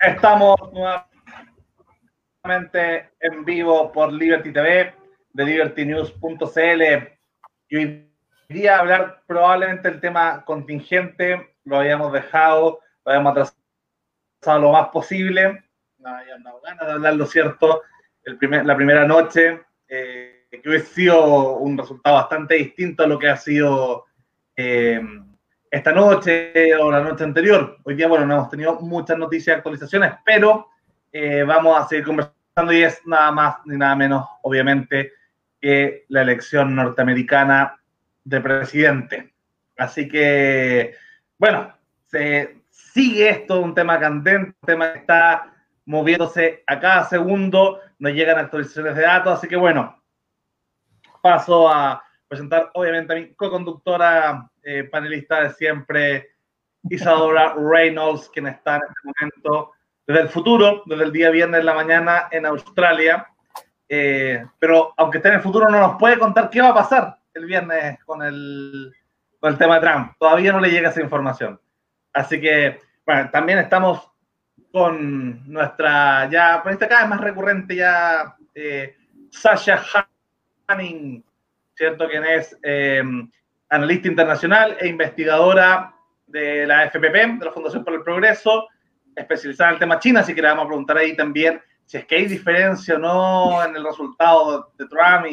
Estamos nuevamente en vivo por Liberty TV, de libertynews.cl. Y hoy día hablar probablemente el tema contingente, lo habíamos dejado, lo habíamos atrasado lo más posible. No habían dado ganas de hablar, lo cierto, la primera noche, eh, que hubiese sido un resultado bastante distinto a lo que ha sido eh, esta noche o la noche anterior. Hoy día, bueno, no hemos tenido muchas noticias actualizaciones, pero eh, vamos a seguir conversando y es nada más ni nada menos, obviamente, que la elección norteamericana de presidente. Así que, bueno, se sigue esto, un tema candente, un tema que está moviéndose a cada segundo, nos llegan actualizaciones de datos, así que bueno, paso a presentar obviamente a mi co-conductora, eh, panelista de siempre, Isadora Reynolds, quien está en este momento desde el futuro, desde el día viernes en la mañana en Australia. Eh, pero aunque esté en el futuro, no nos puede contar qué va a pasar el viernes con el, con el tema de Trump. Todavía no le llega esa información. Así que, bueno, también estamos con nuestra ya, por esta cada vez más recurrente ya, eh, Sasha Hanning, ¿cierto? Quien es eh, analista internacional e investigadora de la FPP, de la Fundación por el Progreso, especializada en el tema China, así que le vamos a preguntar ahí también si es que hay diferencia o no en el resultado de Trump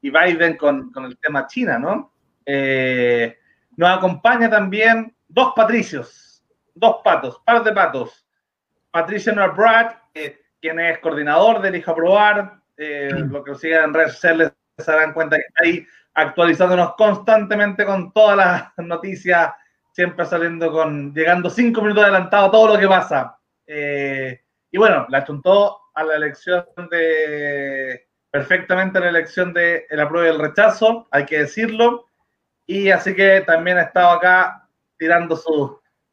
y, Biden con, con, el tema China, ¿no? Eh, nos acompaña también dos patricios, dos patos, par de patos. Patricia Brad, eh, quien es coordinador del Hijo Probar, eh, lo que sigan en redes sociales se darán cuenta que está ahí actualizándonos constantemente con todas las noticias, siempre saliendo con, llegando cinco minutos adelantado a todo lo que pasa. Eh, y bueno, la achuntó a la elección de, perfectamente a la elección de el apruebo y el rechazo, hay que decirlo. Y así que también ha estado acá tirando sus,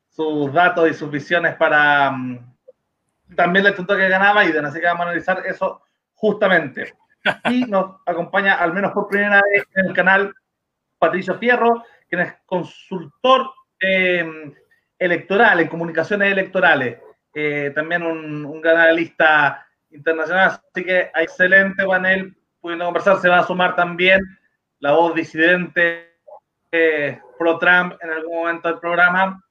sus datos y sus visiones para, mm, también le achuntó que ganaba Biden, así que vamos a analizar eso justamente. Y nos acompaña, al menos por primera vez, en el canal Patricio Fierro, quien es consultor eh, electoral, en comunicaciones electorales. Eh, también un, un gran analista internacional, así que excelente panel pudiendo conversar. Se va a sumar también la voz disidente eh, pro-Trump en algún momento del programa,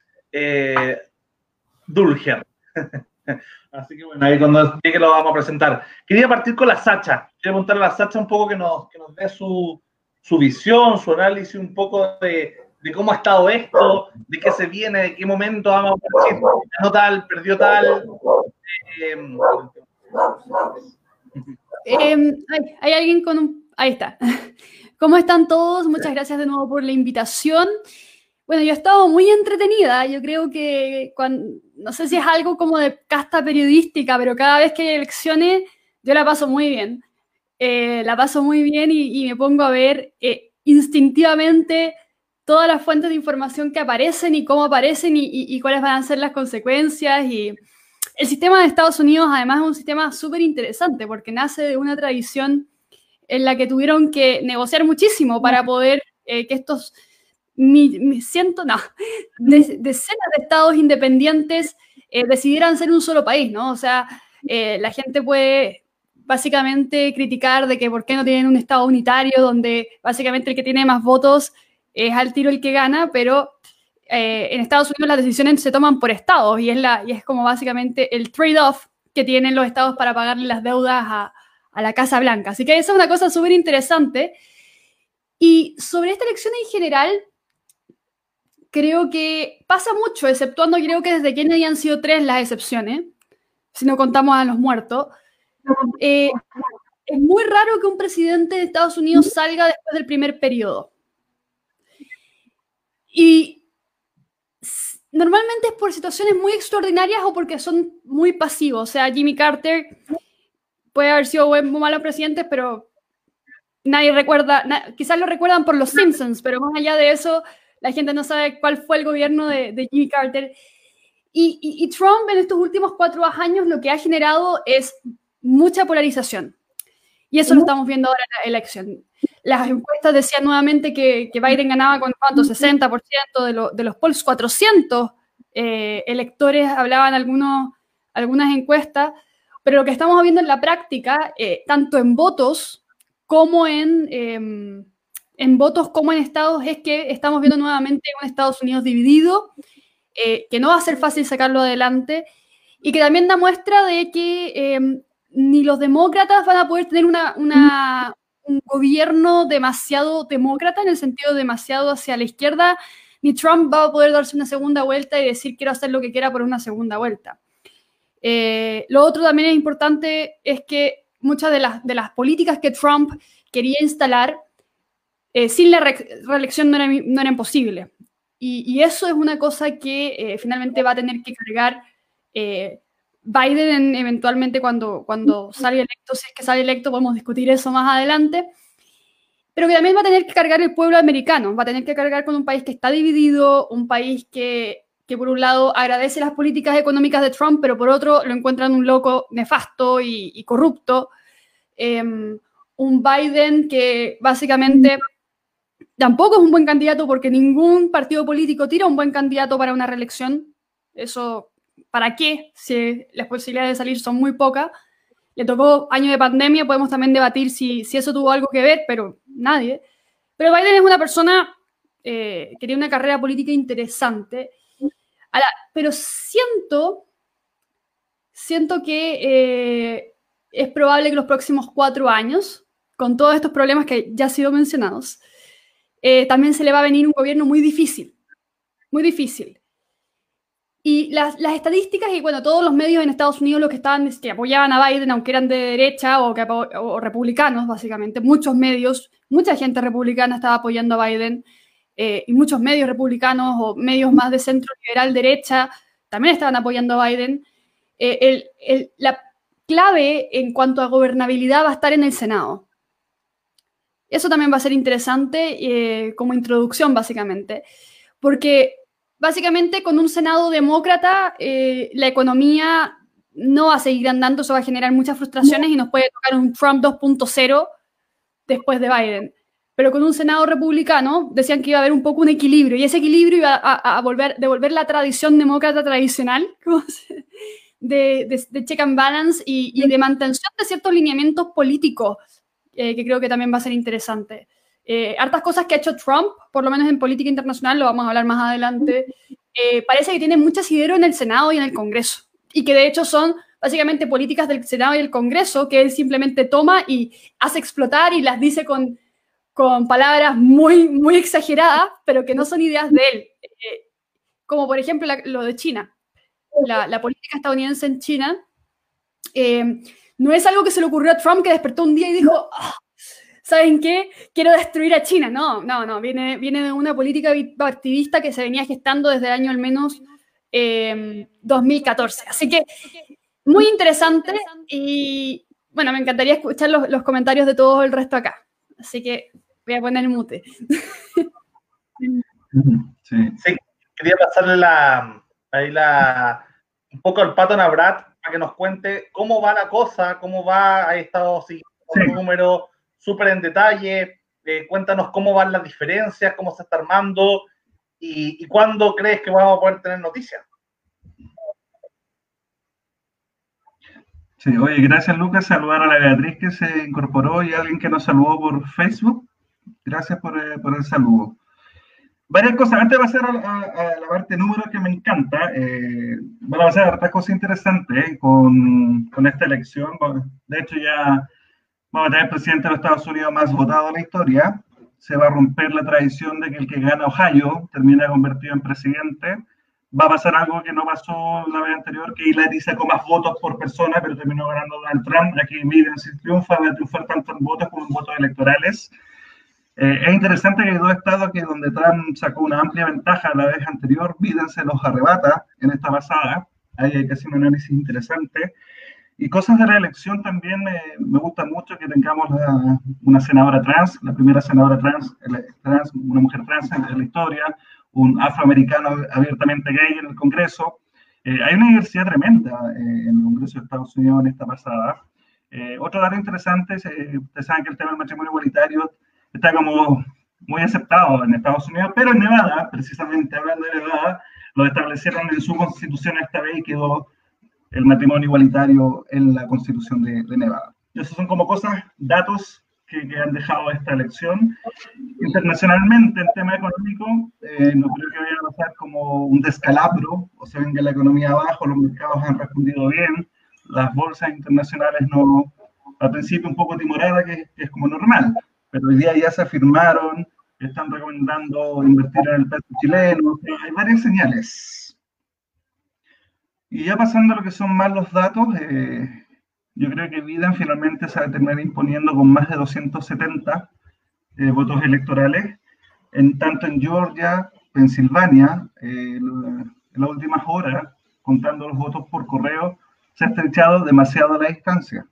Dulger. Así que bueno, ahí cuando llegue lo vamos a presentar. Quería partir con la Sacha. Quería preguntarle a la Sacha un poco que nos, que nos dé su, su visión, su análisis un poco de, de, cómo ha estado esto, de qué se viene, de qué momento vamos a decir, ganó tal, perdió tal. Eh, hay, hay, alguien con un... Ahí está. ¿Cómo están todos? Muchas gracias de nuevo por la invitación. Bueno, yo he estado muy entretenida. Yo creo que, cuando, no sé si es algo como de casta periodística, pero cada vez que hay elecciones, yo la paso muy bien. Eh, la paso muy bien y, me pongo a ver eh, instintivamente todas las fuentes de información que aparecen y cómo aparecen y, y, cuáles van a ser las consecuencias. Y el sistema de Estados Unidos, además, es un sistema súper interesante porque nace de una tradición en la que tuvieron que negociar muchísimo para poder eh, que estos me siento, no, decenas de estados independientes eh, decidieran ser un solo país, ¿no? O sea, eh, la gente puede básicamente criticar de que por qué no tienen un estado unitario donde básicamente el que tiene más votos es al tiro el que gana, pero eh, en Estados Unidos las decisiones se toman por estados y es, la, y es como básicamente el trade-off que tienen los estados para pagarle las deudas a, a la Casa Blanca. Así que eso es una cosa súper interesante. Y sobre esta elección en general, creo que pasa mucho, exceptuando creo que desde Kennedy han sido tres las excepciones, si no contamos a los muertos. Eh, es muy raro que un presidente de Estados Unidos salga después del primer periodo. Y normalmente es por situaciones muy extraordinarias o porque son muy pasivos. O sea, Jimmy Carter puede haber sido buen o malo presidente, pero nadie recuerda, quizás lo recuerdan por los Simpsons, pero más allá de eso, la gente no sabe cuál fue el gobierno de, Jimmy Carter. Y, Trump en estos últimos cuatro años lo que ha generado es mucha polarización. Y eso lo estamos viendo ahora en la elección. Las encuestas decían nuevamente que, Biden ganaba con cuánto, 60% de, de los polls, 400 eh, electores hablaban algunos, algunas encuestas, pero lo que estamos viendo en la práctica, eh, tanto en votos como en, em, en votos como en estados, es que estamos viendo nuevamente un Estados Unidos dividido, eh, que no va a ser fácil sacarlo adelante y que también da muestra de que em, ni los demócratas van a poder tener una, un gobierno demasiado demócrata, en el sentido demasiado hacia la izquierda, ni Trump va a poder darse una segunda vuelta y decir quiero hacer lo que quiera por una segunda vuelta. Eh, lo otro también es importante es que muchas de las, de las políticas que Trump quería instalar eh, sin la reelección no, eran posibles. Y, eso es una cosa que eh, finalmente va a tener que cargar Biden eventualmente cuando, cuando salga electo, si es que sale electo, podemos discutir eso más adelante, pero que también va a tener que cargar el pueblo americano, va a tener que cargar con un país que está dividido, un país que, que por un lado agradece las políticas económicas de Trump, pero por otro lo encuentran un loco nefasto y, corrupto. Em, un Biden que básicamente tampoco es un buen candidato porque ningún partido político tira un buen candidato para una reelección. Eso ¿para qué? Si las posibilidades de salir son muy pocas. Le tocó año de pandemia, podemos también debatir si, si eso tuvo algo que ver, pero nadie. Pero Biden es una persona eh, que tiene una carrera política interesante. pero siento, siento que eh, es probable que los próximos cuatro años, con todos estos problemas que ya han sido mencionados, eh, también se le va a venir un gobierno muy difícil, muy difícil. Y las, estadísticas, y bueno, todos los medios en Estados Unidos los que estaban, que apoyaban a Biden, aunque eran de derecha o, que, republicanos, básicamente, muchos medios, mucha gente republicana estaba apoyando a Biden, eh, y muchos medios republicanos o medios más de centro liberal derecha también estaban apoyando a Biden. Eh, la clave en cuanto a gobernabilidad va a estar en el Senado. Eso también va a ser interesante eh, como introducción, básicamente, porque básicamente con un Senado demócrata, eh, la economía no va a seguir andando, eso va a generar muchas frustraciones y nos puede tocar un Trump 2.0 después de Biden. Pero con un Senado republicano decían que iba a haber un poco un equilibrio y ese equilibrio iba a, volver, devolver la tradición demócrata tradicional de, check and balance y, de mantención de ciertos lineamientos políticos, eh, que creo que también va a ser interesante. Eh, hartas cosas que ha hecho Trump, por lo menos en política internacional, lo vamos a hablar más adelante, eh, parece que tiene mucho asidero en el Senado y en el Congreso. Y que de hecho son básicamente políticas del Senado y el Congreso que él simplemente toma y hace explotar y las dice con, con palabras muy, muy exageradas, pero que no son ideas de él. Eh, como por ejemplo lo de China. La, la, política estadounidense en China no es algo que se le ocurrió a Trump que despertó un día y dijo, ah, ¿saben qué? Quiero destruir a China. No, no, no, viene, viene de una política bipartidista que se venía gestando desde el año al menos 2014. Em, Así que muy interesante y bueno, me encantaría escuchar los, comentarios de todo el resto acá. Así que voy a poner mute. Sí. sí quería pasarle la, ahí la, un poco al pato a Brad para que nos cuente cómo va la cosa, cómo va, ha estado siguiendo el número súper en detalle. Eh, cuéntanos cómo van las diferencias, cómo se está armando y, cuándo crees que vamos a poder tener noticias. Sí, oye, gracias Lucas, saludar a la Beatriz que se incorporó y a alguien que nos saludó por Facebook. Gracias por, eh, el saludo. Varias cosas, antes de pasar a, la parte número que me encanta, eh, van a pasar otras cosas interesantes con, con, esta elección. De hecho, ya vamos a tener el presidente de los Estados Unidos más votado de la historia. Se va a romper la tradición de que el que gana Ohio termina convertido en presidente. Va a pasar algo que no pasó la vez anterior, que Hillary sacó más votos por persona, pero terminó ganando Donald Trump. Aquí miren si triunfa, va a triunfar tanto en votos como en votos electorales. Eh, es interesante que hay dos estados que donde Trump sacó una amplia ventaja la vez anterior, Biden se los arrebata en esta pasada. Ahí hay que hacer un análisis interesante. Y cosas de la elección también me gusta mucho que tengamos una senadora trans, la primera senadora trans, trans una mujer trans en, la historia, un afroamericano abiertamente gay en el Congreso. Eh, hay una diversidad tremenda eh, en el Congreso de Estados Unidos en esta pasada. Eh, otro dato interesante, ustedes saben que el tema del matrimonio igualitario está como muy aceptado en Estados Unidos, pero en Nevada, precisamente hablando de Nevada, lo establecieron en su constitución esta vez y quedó el matrimonio igualitario en la constitución de, Nevada. Y esos son como cosas, datos que, han dejado esta elección. Internacionalmente, en tema económico, eh, no creo que vaya a pasar como un descalabro, o sea, venga la economía abajo, los mercados han respondido bien, las bolsas internacionales no, al principio un poco timorada, que, es como normal, pero hoy día ya se afirmaron, están recomendando invertir en el peso chileno, hay varias señales. Y ya pasando a lo que son más los datos, eh, yo creo que Biden finalmente se va a terminar imponiendo con más de 270 eh, votos electorales, en tanto en Georgia, Pensilvania, eh, en las últimas horas, contando los votos por correo, se ha estrechado demasiado la distancia.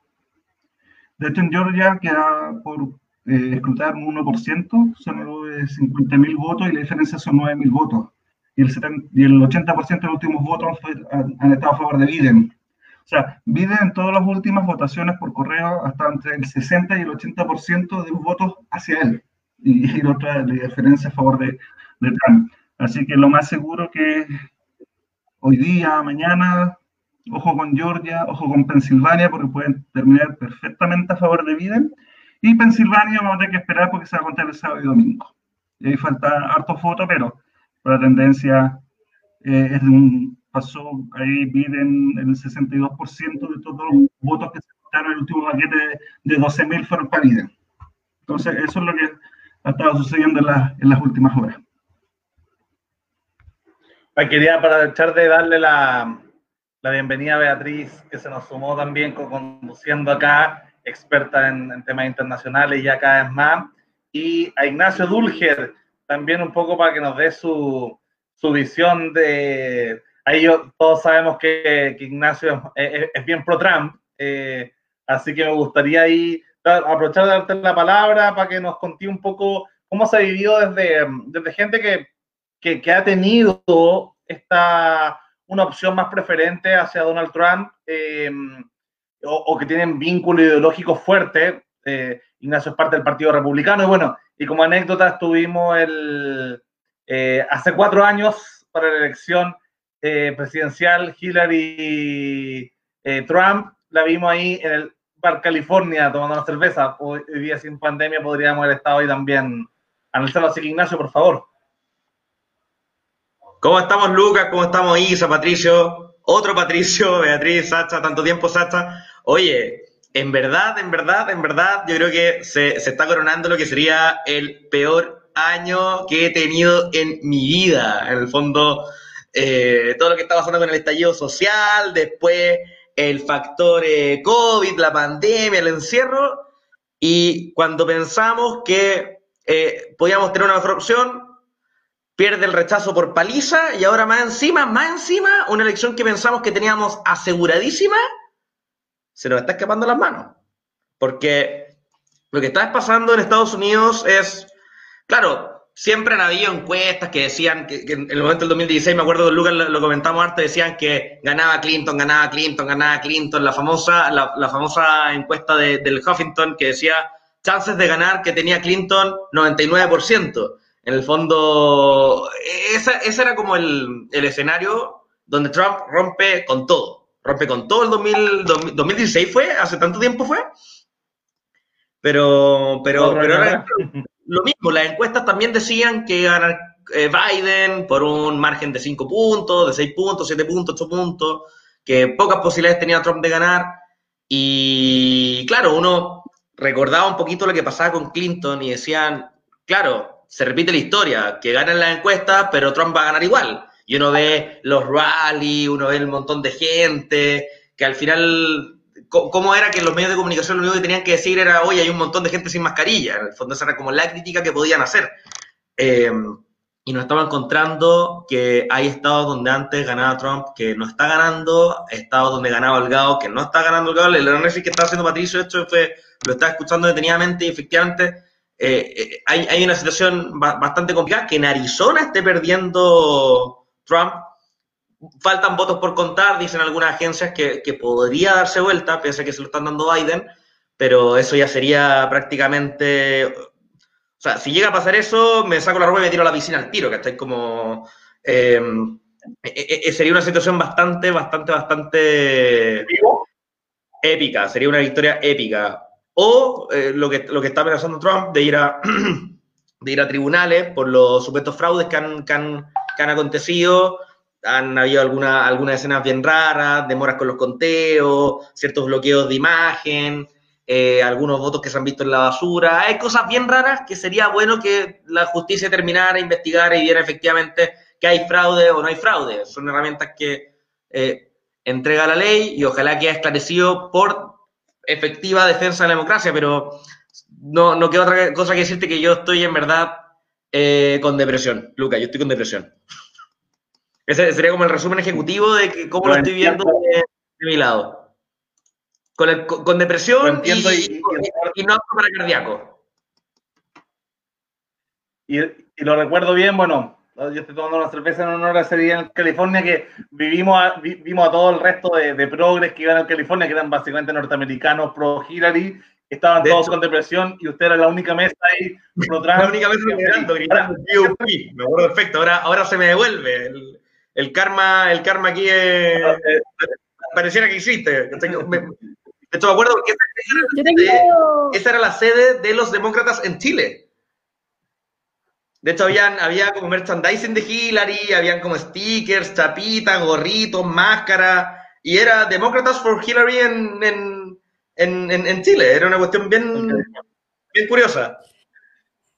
De hecho, en Georgia queda por eh, escrutar un 1%, son 50.000 votos y la diferencia son 9.000 votos. Y el, y el 80% de los últimos votos han, estado a favor de Biden. O sea, Biden en todas las últimas votaciones por correo hasta entre el 60 y el 80% de los votos hacia él. Y, y otra diferencia a favor de, de Trump. Así que lo más seguro que hoy día, mañana, Ojo con Georgia, ojo con Pensilvania, porque pueden terminar perfectamente a favor de Biden. Y Pensilvania vamos a tener que esperar porque se va a contar el sábado y domingo. Y ahí falta harto foto, pero la tendencia eh, es de un, pasó ahí Biden en el 62% de todos los votos que se votaron en el último paquete de, 12.000 fueron para Biden. Entonces, eso es lo que ha estado sucediendo en, en las últimas horas. Quería aprovechar de darle la, la bienvenida a Beatriz, que se nos sumó también conduciendo acá, experta en, temas internacionales y acá es más, y a Ignacio Dulger, también un poco para que nos dé su, su visión de... Ahí yo, todos sabemos que, que Ignacio es, bien pro-Trump, eh, así que me gustaría ahí aprovechar de darte la palabra para que nos conté un poco cómo se ha vivido desde, desde gente que, que, que ha tenido esta una opción más preferente hacia Donald Trump eh, o, que tienen vínculo ideológico fuerte. Eh, Ignacio es parte del Partido Republicano y bueno, y como anécdota estuvimos el, eh, hace cuatro años para la elección presidencial Hillary Trump, la vimos ahí en el Bar California tomando una cerveza. Hoy día sin pandemia podríamos haber estado ahí también analizando. Así que Ignacio, por favor. ¿Cómo estamos, Lucas? ¿Cómo estamos, Isa, Patricio? Otro Patricio, Beatriz, Sacha, tanto tiempo, Sacha. Oye, en verdad, en verdad, en verdad, yo creo que se, está coronando lo que sería el peor año que he tenido en mi vida. En el fondo, eh, todo lo que está pasando con el estallido social, después el factor eh, COVID, la pandemia, el encierro, y cuando pensamos que eh, podíamos tener una mejor opción, pierde el rechazo por paliza y ahora más encima, más encima, una elección que pensamos que teníamos aseguradísima, se nos está escapando las manos. Porque lo que está pasando en Estados Unidos es, claro, siempre han habido encuestas que decían que, en el momento del 2016, me acuerdo de Lucas, lo, comentamos antes, decían que ganaba Clinton, ganaba Clinton, ganaba Clinton, la famosa, la, famosa encuesta del Huffington que decía chances de ganar que tenía Clinton 99%. En el fondo, ese era como el, escenario donde Trump rompe con todo. Rompe con todo el 2016 fue, hace tanto tiempo fue. Pero, pero, lo mismo, las encuestas también decían que ganar eh, Biden por un margen de 5 puntos, de 6 puntos, 7 puntos, 8 puntos, que pocas posibilidades tenía Trump de ganar. Y claro, uno recordaba un poquito lo que pasaba con Clinton y decían, claro, se repite la historia, que ganan las encuestas, pero Trump va a ganar igual. Y uno ve los rally, uno ve el montón de gente, que al final, ¿cómo era que los medios de comunicación lo único que tenían que decir era, oye, hay un montón de gente sin mascarilla? En el fondo esa era como la crítica que podían hacer. Eh, y nos estamos encontrando que hay estados donde antes ganaba Trump que no está ganando, estados donde ganaba Holgado que no está ganando Holgado. El análisis que está haciendo Patricio, esto lo estaba escuchando detenidamente y efectivamente eh, eh, hay, una situación bastante complicada, que en Arizona esté perdiendo Trump. Faltan votos por contar, dicen algunas agencias que, podría darse vuelta, pese a que se lo están dando Biden, pero eso ya sería prácticamente... O sea, si llega a pasar eso, me saco la ropa y me tiro a la piscina al tiro, que estáis como... Eh, eh, eh, sería una situación bastante, bastante, bastante épica, sería una victoria épica. O lo, que, lo que está amenazando Trump de ir a, de ir a tribunales por los supuestos fraudes que han, que han, que han acontecido. Han habido alguna, algunas escenas bien raras, demoras con los conteos, ciertos bloqueos de imagen, eh, algunos votos que se han visto en la basura. Hay cosas bien raras que sería bueno que la justicia terminara, investigara y viera efectivamente que hay fraude o no hay fraude. Son herramientas que eh, entrega la ley y ojalá quede esclarecido por efectiva defensa de la democracia, pero no, no queda otra cosa que decirte que yo estoy en verdad eh, con depresión. Luca, yo estoy con depresión. Ese sería como el resumen ejecutivo de que, cómo lo estoy viendo de mi lado con, con, depresión y, y, no para cardíaco. Y, lo recuerdo bien, bueno, yo estoy tomando una cerveza en honor a ese día en California que vivimos a, vimos a todo el resto de, de progres que iban a California, que eran básicamente norteamericanos pro Hillary, estaban todos con depresión y usted era la única mesa ahí. la única mesa gritando, gritando, me acuerdo perfecto, ahora, ahora se me devuelve. El, el karma, el karma aquí es, ah, eh, pareciera que existe. De hecho, me acuerdo que esa, era la sede de los demócratas en Chile. De hecho, habían, había como merchandising de Hillary, habían como stickers, chapitas, gorritos, máscaras, y era Demócratas for Hillary en, en, Chile. Era una cuestión bien, bien curiosa.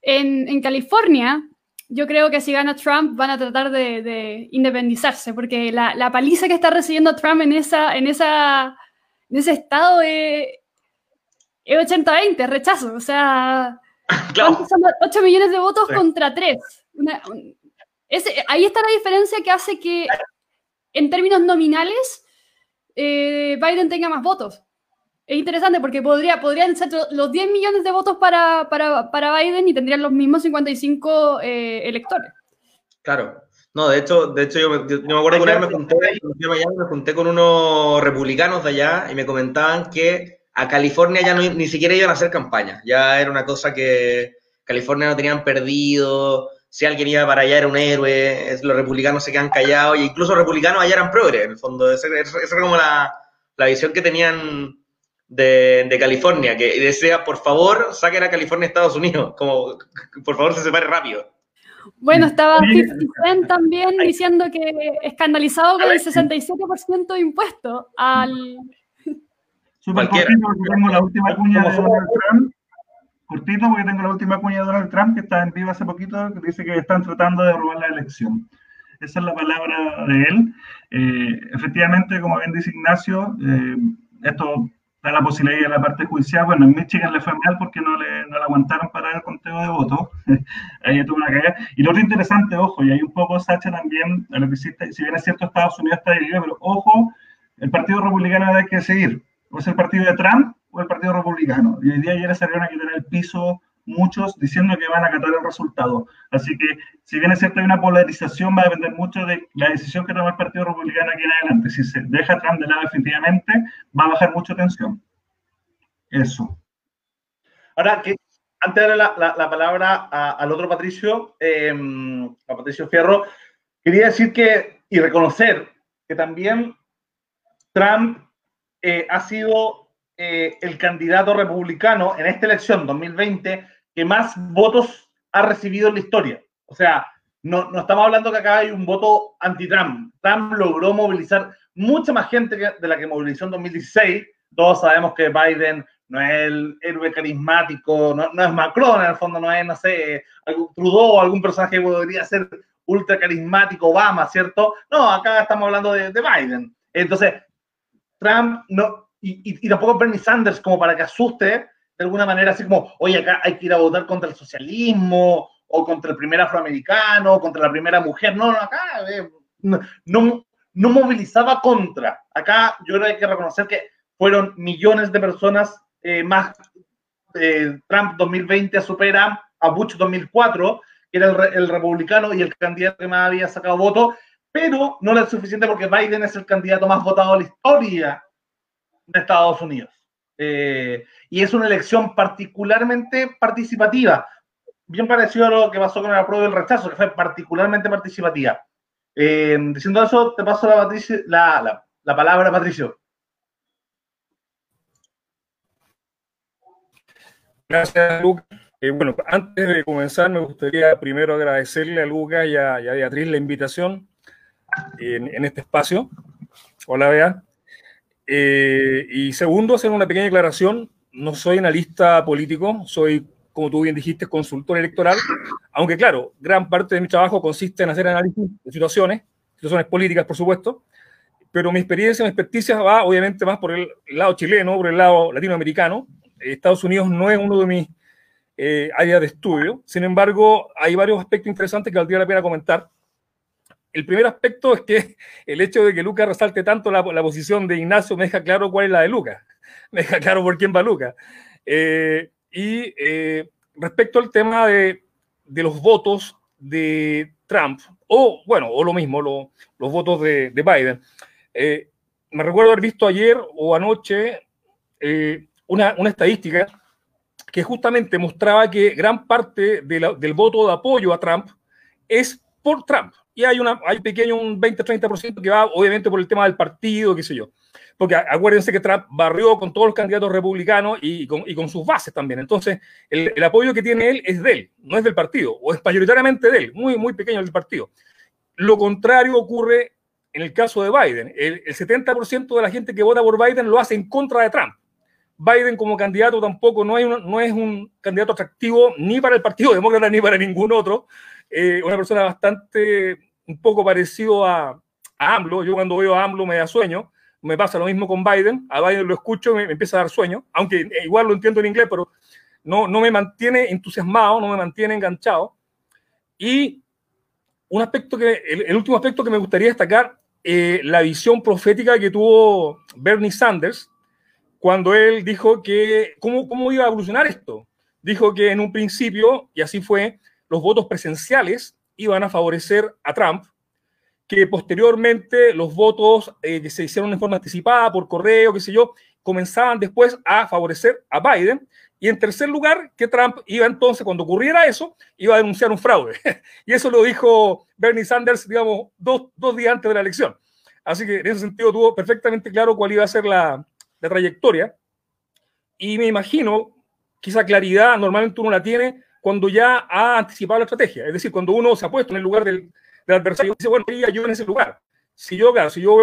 En, California, yo creo que si gana Trump van a tratar de, independizarse, porque la, la, paliza que está recibiendo Trump en esa, en esa en ese estado es, 80-20, rechazo. O sea, claro. 8 millones de votos contra 3. ahí está la diferencia que hace que, en términos nominales, eh, Biden tenga más votos. Es interesante porque podría, podrían ser los 10 millones de votos para, Biden y tendrían los mismos 55 eh, electores. Claro. No, de hecho, de hecho yo, me acuerdo que una vez me junté, me junté con unos republicanos de allá y me comentaban que a California ya no, ni siquiera iban a hacer campaña. Ya era una cosa que California no tenían perdido. Si alguien iba para allá era un héroe. Los republicanos se quedan callados. E incluso los republicanos allá eran progres, en el fondo. Esa era como la, la, visión que tenían de, de, California. Que decía, por favor, saquen a California Estados Unidos. Como, por favor, se separe rápido. Bueno, estaba 50 también diciendo que escandalizado con el 67% de impuestos al... Súper cortito porque tengo la última cuña de Donald Trump. Cortito porque tengo la última cuña de Donald Trump que está en vivo hace poquito, que dice que están tratando de robar la elección. Esa es la palabra de él. Eh, efectivamente, como bien dice Ignacio, eh, esto da la posibilidad de la parte judicial. Bueno, en Michigan le fue mal porque no le, no le aguantaron para el conteo de votos. Ahí tuvo una caída. Y lo otro interesante, ojo, y hay un poco, Sacha, también, a lo que si bien es cierto, Estados Unidos está dividido, pero ojo, el Partido Republicano hay que seguir. ¿O es el partido de Trump o el Partido Republicano? Y hoy día ayer salieron a quitar el piso muchos diciendo que van a acatar el resultado. Así que, si bien es cierto, hay una polarización, va a depender mucho de la decisión que toma el Partido Republicano aquí en adelante. Si se deja Trump de lado definitivamente, va a bajar mucha tensión. Eso. Ahora, que antes de darle la, palabra al otro Patricio, em, a Patricio Fierro, quería decir que, y reconocer que también Trump eh, ha sido eh, el candidato republicano en esta elección 2020 que más votos ha recibido en la historia. O sea, no, no estamos hablando que acá hay un voto anti-Trump. Trump logró movilizar mucha más gente de la que movilizó en 2016. Todos sabemos que Biden no es el héroe carismático, no, no es Macron, en el fondo no es, no sé, algún Trudeau, algún personaje que podría ser ultra carismático, Obama, ¿cierto? No, acá estamos hablando de, de Biden. Entonces, Trump no, y, y, tampoco Bernie Sanders como para que asuste, de alguna manera, así como, oye, acá hay que ir a votar contra el socialismo, o contra el primer afroamericano, o contra la primera mujer. No, no, acá eh, no, no, movilizaba contra. Acá yo creo que hay que reconocer que fueron millones de personas eh, más. Eh, Trump 2020 supera a Bush 2004, que era el, el, republicano y el candidato que más había sacado votos, pero no es suficiente porque Biden es el candidato más votado de la historia de Estados Unidos. Eh, y es una elección particularmente participativa, bien parecido a lo que pasó con el apruebo y el rechazo, que fue particularmente participativa. Eh, diciendo eso, te paso la, la, la, la palabra, Patricio. Gracias, Lucas. Eh, bueno, antes de comenzar, me gustaría primero agradecerle a Lucas y a, Beatriz la invitación en, este espacio. Hola, Bea. Eh, y segundo, hacer una pequeña aclaración. No soy analista político, soy, como tú bien dijiste, consultor electoral, aunque claro, gran parte de mi trabajo consiste en hacer análisis de situaciones, situaciones políticas, por supuesto, pero mi experiencia, mi experticia va obviamente más por el lado chileno, por el lado latinoamericano. Estados Unidos no es uno de mis eh, área de estudio. Sin embargo, hay varios aspectos interesantes que valdría la pena comentar. El primer aspecto es que el hecho de que Lucas resalte tanto la, posición de Ignacio me deja claro cuál es la de Lucas, me deja claro por quién va Lucas. Eh, y eh, respecto al tema de, los votos de Trump, o bueno, o lo mismo, los votos de, Biden, me recuerdo haber visto ayer o anoche una estadística que justamente mostraba que gran parte del voto de apoyo a Trump es por Trump. Y hay, una, hay pequeño, un 20-30% que va obviamente por el tema del partido, qué sé yo. Porque acuérdense que Trump barrió con todos los candidatos republicanos y con, y con sus bases también. Entonces, el, el, apoyo que tiene él es de él, no es del partido, o es mayoritariamente de él, muy, muy pequeño del partido. Lo contrario ocurre en el caso de Biden. El, el 70% de la gente que vota por Biden lo hace en contra de Trump. Biden como candidato tampoco no, hay no es un candidato atractivo ni para el Partido Demócrata ni para ningún otro. Eh, una persona bastante, un poco parecido a, a, AMLO. Yo cuando veo a AMLO me da sueño. Me pasa lo mismo con Biden. A Biden lo escucho y me, empieza a dar sueño, aunque igual lo entiendo en inglés, pero no, no me mantiene entusiasmado, no me mantiene enganchado. Y un aspecto que, el, último aspecto que me gustaría destacar, eh, la visión profética que tuvo Bernie Sanders, cuando él dijo que, ¿cómo, ¿cómo iba a evolucionar esto? Dijo que en un principio, y así fue, los votos presenciales iban a favorecer a Trump, que posteriormente los votos eh, que se hicieron en forma anticipada, por correo, qué sé yo, comenzaban después a favorecer a Biden. Y en tercer lugar, que Trump iba entonces, cuando ocurriera eso, iba a denunciar un fraude. y eso lo dijo Bernie Sanders, digamos, dos, dos días antes de la elección. Así que en ese sentido tuvo perfectamente claro cuál iba a ser la, de trayectoria. Y me imagino que esa claridad normalmente uno la tiene cuando ya ha anticipado la estrategia. Es decir, cuando uno se ha puesto en el lugar del, adversario y dice, bueno, yo en ese lugar. Si yo, claro, si yo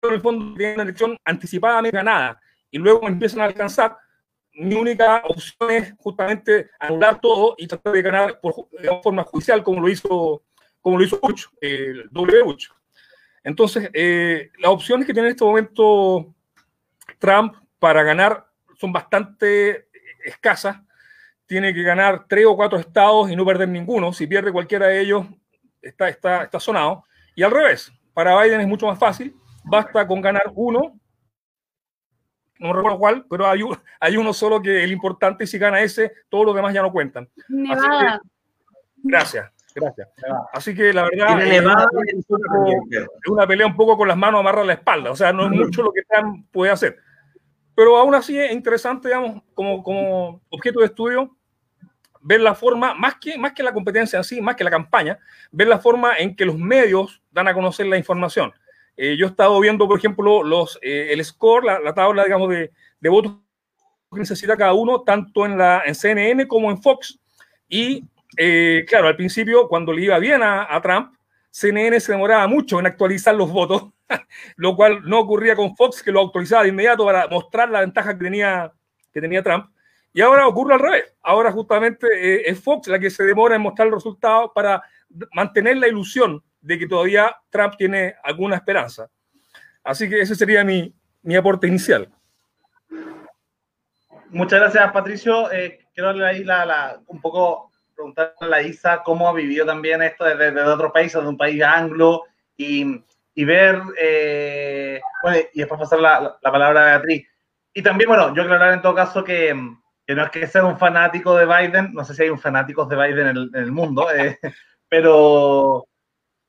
en el fondo de una elección anticipadamente ganada y luego me empiezan a alcanzar, mi única opción es justamente anular todo y tratar de ganar de forma judicial como lo hizo como lo hizo Bush, el W. Bush. Entonces, eh, las opciones que tiene en este momento Trump para ganar son bastante escasas. Tiene que ganar tres o cuatro estados y no perder ninguno. Si pierde cualquiera de ellos, está, está, está sonado. Y al revés, para Biden es mucho más fácil. Basta con ganar uno, no recuerdo cuál, pero hay, hay uno solo que es el importante y si gana ese, todos los demás ya no cuentan. gracias, gracias. Así que la verdad es una, pelea un poco con las manos amarradas a la espalda, o sea, no es mucho lo que Trump puede hacer. Pero aún así es interesante, digamos, como, como objeto de estudio, ver la forma, más que, más que la competencia en sí, más que la campaña, ver la forma en que los medios dan a conocer la información. Eh, yo he estado viendo, por ejemplo, los, eh, el score, la, tabla, digamos, de, de, votos que necesita cada uno, tanto en, la, en CNN como en Fox. Y, eh, claro, al principio, cuando le iba bien a, a Trump, CNN se demoraba mucho en actualizar los votos lo cual no ocurría con Fox, que lo autorizaba de inmediato para mostrar la ventaja que tenía, que tenía Trump. Y ahora ocurre al revés. Ahora justamente eh, es Fox la que se demora en mostrar el resultado para mantener la ilusión de que todavía Trump tiene alguna esperanza. Así que ese sería mi, mi aporte inicial. Muchas gracias, Patricio. Eh, quiero ahí la, la, un poco preguntarle a la Isa cómo ha vivido también esto desde, desde otros países, de un país anglo, y y ver, eh, bueno, y después pasar la, la, palabra a Beatriz. Y también, bueno, yo aclarar en todo caso que, que, no es que sea un fanático de Biden, no sé si hay un fanáticos de Biden en el, en el mundo, eh, pero,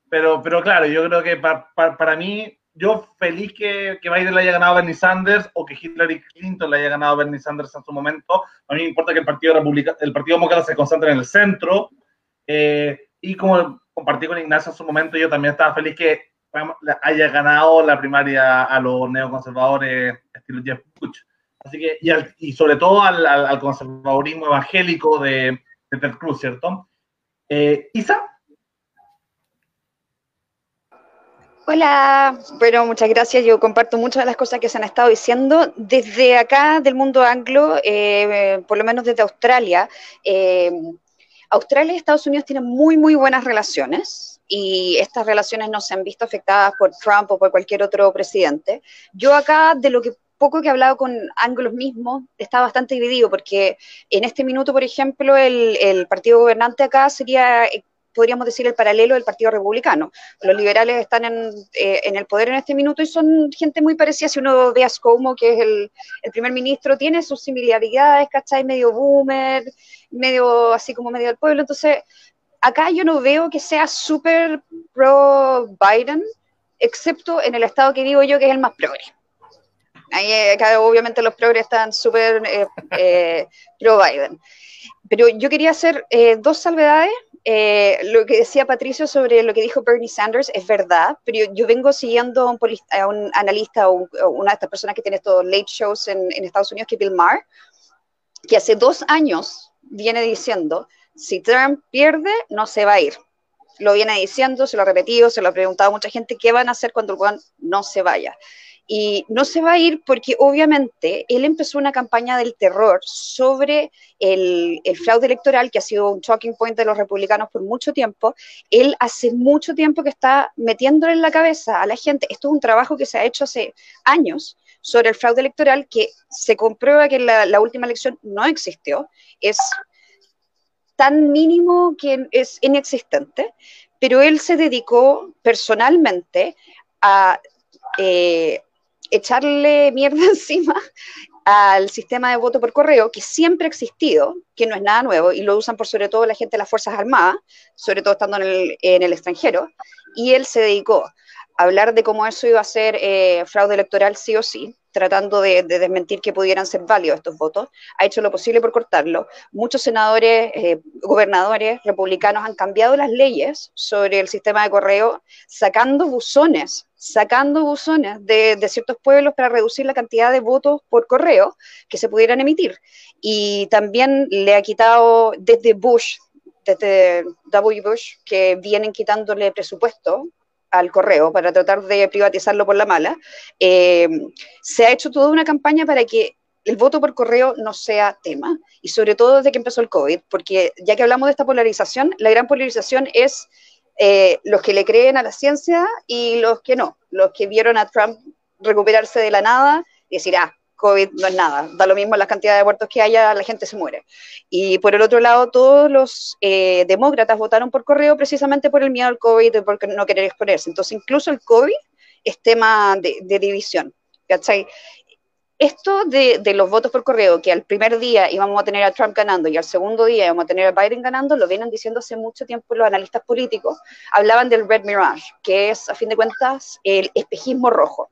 pero, pero claro, yo creo que para, para, mí, yo feliz que, que, Biden le haya ganado a Bernie Sanders o que Hillary Clinton le haya ganado a Bernie Sanders en su momento. A mí me importa que el Partido, Republicano, el partido Demócrata se concentre en el centro. Eh, y como compartí con Ignacio en su momento, yo también estaba feliz que haya ganado la primaria a los neoconservadores estilo Jeff Bush. Así que, y, sobre todo al, conservadurismo evangélico de, de Ted Cruz, ¿cierto? Eh, Isa. Hola, bueno, muchas gracias. Yo comparto muchas de las cosas que se han estado diciendo. Desde acá, del mundo anglo, eh, por lo menos desde Australia, eh, Australia y Estados Unidos tienen muy, muy buenas relaciones y estas relaciones no se han visto afectadas por Trump o por cualquier otro presidente. Yo acá, de lo que poco que he hablado con anglos mismos, está bastante dividido, porque en este minuto, por ejemplo, el, partido gobernante acá sería podríamos decir, el paralelo del Partido Republicano. Los liberales están en, eh, en, el poder en este minuto y son gente muy parecida. Si uno ve a Scomo, que es el, el, primer ministro, tiene sus similaridades, ¿cachai? Medio boomer, medio así como medio del pueblo. Entonces, acá yo no veo que sea súper pro Biden, excepto en el estado que vivo yo, que es el más progre. Ahí, acá obviamente los progres están súper eh, eh, pro Biden. Pero yo quería hacer dos salvedades eh, lo que decía Patricio sobre lo que dijo Bernie Sanders es verdad, pero yo, vengo siguiendo a un, analista o, una de estas personas que tiene estos late shows en, en, Estados Unidos, que es Bill Maher, que hace dos años viene diciendo, si Trump pierde, no se va a ir. Lo viene diciendo, se lo ha repetido, se lo ha preguntado a mucha gente, ¿qué van a hacer cuando el no se vaya? Y no se va a ir porque obviamente él empezó una campaña del terror sobre el, fraude electoral, que ha sido un talking point de los republicanos por mucho tiempo. Él hace mucho tiempo que está metiéndole en la cabeza a la gente, esto es un trabajo que se ha hecho hace años sobre el fraude electoral, que se comprueba que la, la última elección no existió, es tan mínimo que es inexistente, pero él se dedicó personalmente a eh, echarle mierda encima al sistema de voto por correo que siempre ha existido, que no es nada nuevo, y lo usan por sobre todo la gente de las Fuerzas Armadas, sobre todo estando en el, en el extranjero, y él se dedicó a hablar de cómo eso iba a ser eh, fraude electoral sí o sí, tratando de, desmentir que pudieran ser válidos estos votos, ha hecho lo posible por cortarlo. Muchos senadores, eh, gobernadores republicanos han cambiado las leyes sobre el sistema de correo, sacando buzones, sacando buzones de, de ciertos pueblos para reducir la cantidad de votos por correo que se pudieran emitir. Y también le ha quitado desde Bush, desde W. Bush, que vienen quitándole presupuesto al correo para tratar de privatizarlo por la mala, eh, se ha hecho toda una campaña para que el voto por correo no sea tema, y sobre todo desde que empezó el COVID, porque ya que hablamos de esta polarización, la gran polarización es eh, los que le creen a la ciencia y los que no, los que vieron a Trump recuperarse de la nada y decir, ah, COVID no es nada, da lo mismo la cantidad de muertos que haya, la gente se muere. Y por el otro lado, todos los eh, demócratas votaron por correo precisamente por el miedo al COVID y por no querer exponerse. Entonces, incluso el COVID es tema de, división. Esto de, de, los votos por correo, que al primer día íbamos a tener a Trump ganando y al segundo día íbamos a tener a Biden ganando, lo vienen diciendo hace mucho tiempo los analistas políticos. Hablaban del Red Mirage, que es, a fin de cuentas, el espejismo rojo.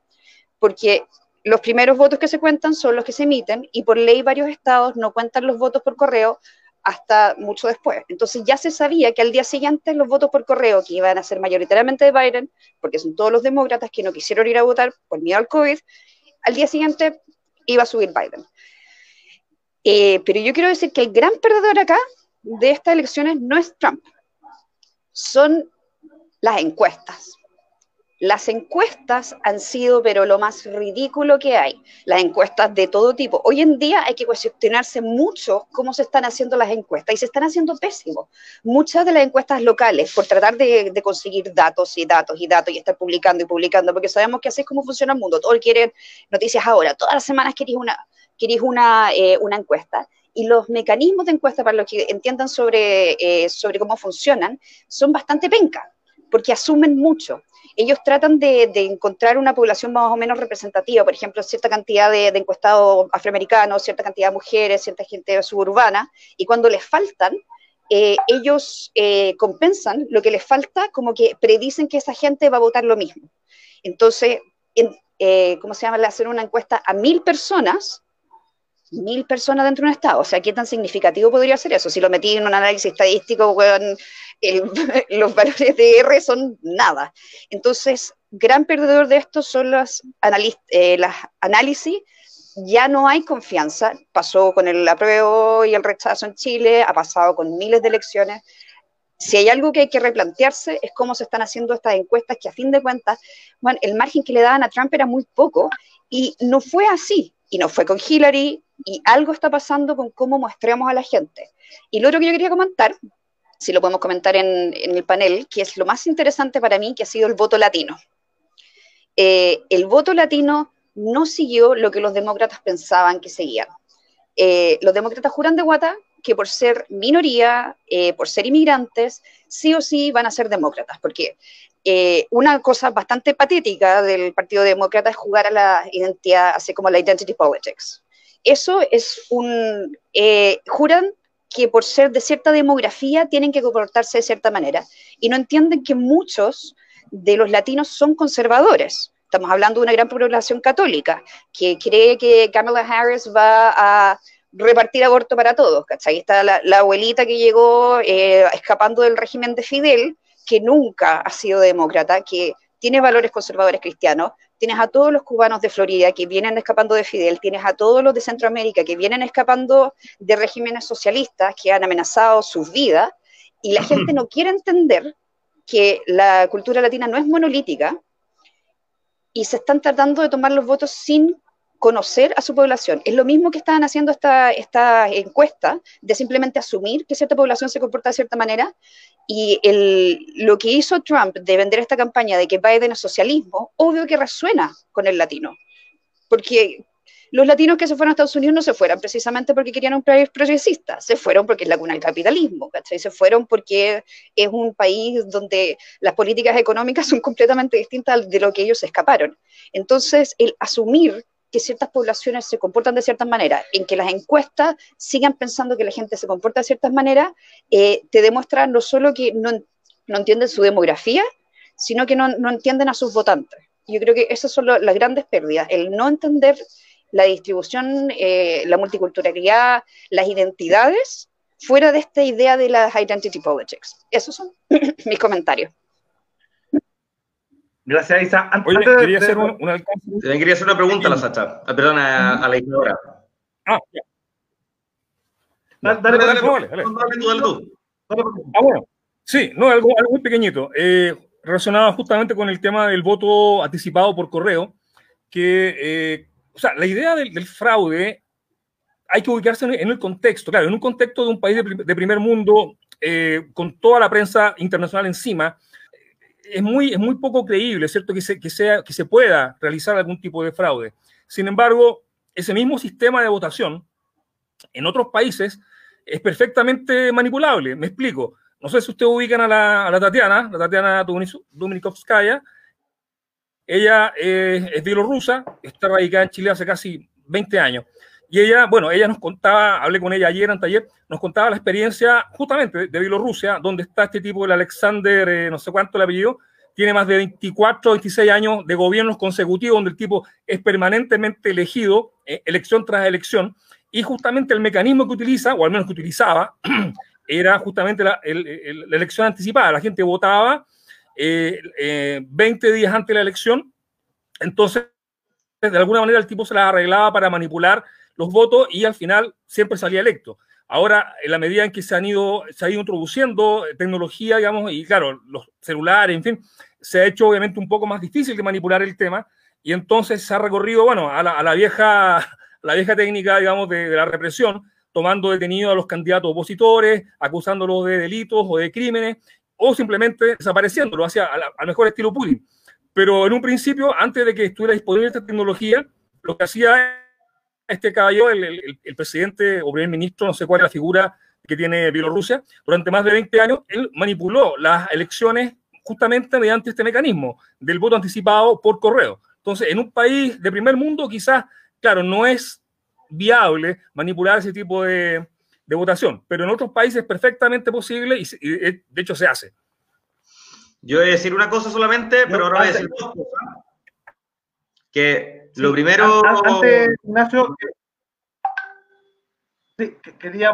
Porque los primeros votos que se cuentan son los que se emiten y por ley varios estados no cuentan los votos por correo hasta mucho después. Entonces ya se sabía que al día siguiente los votos por correo, que iban a ser mayoritariamente de Biden, porque son todos los demócratas que no quisieron ir a votar por miedo al COVID, al día siguiente iba a subir Biden. Eh, pero yo quiero decir que el gran perdedor acá de estas elecciones no es Trump, son las encuestas. Las encuestas han sido, pero lo más ridículo que hay, las encuestas de todo tipo. Hoy en día hay que cuestionarse mucho cómo se están haciendo las encuestas y se están haciendo pésimos. Muchas de las encuestas locales, por tratar de, conseguir datos y datos y datos y estar publicando y publicando, porque sabemos que así es como funciona el mundo. Todos quieren noticias ahora, todas las semanas queréis una, eh, una encuesta y los mecanismos de encuesta para los que entiendan sobre, eh, sobre cómo funcionan son bastante pencas, porque asumen mucho ellos tratan de, encontrar una población más o menos representativa, por ejemplo, cierta cantidad de, encuestados afroamericanos, cierta cantidad de mujeres, cierta gente suburbana, y cuando les faltan, eh, ellos eh, compensan lo que les falta, como que predicen que esa gente va a votar lo mismo. Entonces, eh, ¿cómo se llama? Le hacen una encuesta a mil personas mil personas dentro de un estado. O sea, ¿qué tan significativo podría ser eso? Si lo metí en un análisis estadístico, los valores de R son nada. Entonces, gran perdedor de esto son los eh, las análisis. Ya no hay confianza. Pasó con el apruebo y el rechazo en Chile, ha pasado con miles de elecciones. Si hay algo que hay que replantearse es cómo se están haciendo estas encuestas, que a fin de cuentas, bueno, el margen que le daban a Trump era muy poco y no fue así. Y no fue con Hillary, y algo está pasando con cómo mostramos a la gente. Y lo otro que yo quería comentar, si lo podemos comentar en, el panel, que es lo más interesante para mí, que ha sido el voto latino. Eh, el voto latino no siguió lo que los demócratas pensaban que seguían. Eh, los demócratas juran de guata que por ser minoría, eh, por ser inmigrantes, sí o sí van a ser demócratas, porque eh, una cosa bastante patética del Partido Demócrata es jugar a la identidad, así como la identity politics. Eso es un... Eh, juran que por ser de cierta demografía tienen que comportarse de cierta manera y no entienden que muchos de los latinos son conservadores. Estamos hablando de una gran población católica que cree que Kamala Harris va a repartir aborto para todos, ¿cachai? Está la, abuelita que llegó eh, escapando del régimen de Fidel, que nunca ha sido demócrata, que tiene valores conservadores cristianos, tienes a todos los cubanos de Florida que vienen escapando de Fidel, tienes a todos los de Centroamérica que vienen escapando de regímenes socialistas que han amenazado sus vidas, y la gente no quiere entender que la cultura latina no es monolítica y se están tratando de tomar los votos sin conocer a su población. Es lo mismo que estaban haciendo esta, esta encuesta, de simplemente asumir que cierta población se comporta de cierta manera. Y el, lo que hizo Trump de vender esta campaña de que Biden es socialismo, obvio que resuena con el latino. Porque los latinos que se fueron a Estados Unidos no se fueron precisamente porque querían un país progresista, se fueron porque es la cuna del capitalismo, ¿cachai? Se fueron porque es un país donde las políticas económicas son completamente distintas de lo que ellos escaparon. Entonces, el asumir que ciertas poblaciones se comportan de ciertas maneras, en que las encuestas sigan pensando que la gente se comporta de ciertas maneras, eh, te demuestra no solo que no, no, entienden su demografía, sino que no, no entienden a sus votantes. Yo creo que esas son las grandes pérdidas, el no entender la distribución, eh, la multiculturalidad, las identidades, fuera de esta idea de las identity politics. Esos son mis comentarios. Gracias, Isa. Oye, quería, hacer una, quería hacer una pregunta a la Sacha. Ah, perdón, a, la Isidora. Ah, ya. Dale, dale, dale, dale, dale, tú, dale tú. Ah, bueno. Sí, no, algo, algo muy pequeñito. Eh, relacionado justamente con el tema del voto anticipado por correo, que, eh, o sea, la idea del, del, fraude hay que ubicarse en el contexto, claro, en un contexto de un país de, de primer mundo, eh, con toda la prensa internacional encima, es muy, es muy poco creíble, ¿cierto?, que se, que, sea, que se pueda realizar algún tipo de fraude. Sin embargo, ese mismo sistema de votación en otros países es perfectamente manipulable. Me explico. No sé si ustedes ubican a la, a la Tatiana, la Tatiana Dominikovskaya. Ella eh, es bielorrusa, está radicada en Chile hace casi 20 años. Y ella, bueno, ella nos contaba, hablé con ella ayer, anteayer, nos contaba la experiencia justamente de Bielorrusia, donde está este tipo, el Alexander, eh, no sé cuánto le apellido, tiene más de 24, 26 años de gobiernos consecutivos, donde el tipo es permanentemente elegido, eh, elección tras elección, y justamente el mecanismo que utiliza, o al menos que utilizaba, era justamente la, elección anticipada. La gente votaba 20 eh, días antes de la elección, entonces de alguna manera el tipo se la arreglaba para manipular los votos y al final siempre salía electo. Ahora, en la medida en que se han ido, se ha ido introduciendo tecnología, digamos, y claro, los celulares, en fin, se ha hecho obviamente un poco más difícil de manipular el tema y entonces se ha recorrido, bueno, a la, vieja, la vieja técnica, digamos, de, la represión, tomando detenidos a los candidatos opositores, acusándolos de delitos o de crímenes, o simplemente desapareciéndolos, hacia al mejor estilo Putin. Pero en un principio, antes de que estuviera disponible esta tecnología, lo que hacía este caballero, el, el, presidente o primer ministro, no sé cuál es la figura que tiene Bielorrusia, durante más de 20 años, él manipuló las elecciones justamente mediante este mecanismo del voto anticipado por correo. Entonces, en un país de primer mundo, quizás, claro, no es viable manipular ese tipo de, de votación, pero en otros países es perfectamente posible y, y, de hecho se hace. Yo voy a decir una cosa solamente, pero ahora voy a decir dos cosas. Que lo primero. Antes, Ignacio, Sí, quería,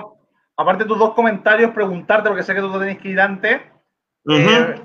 aparte de tus dos comentarios, preguntarte, porque sé que tú tenés que ir antes, eh,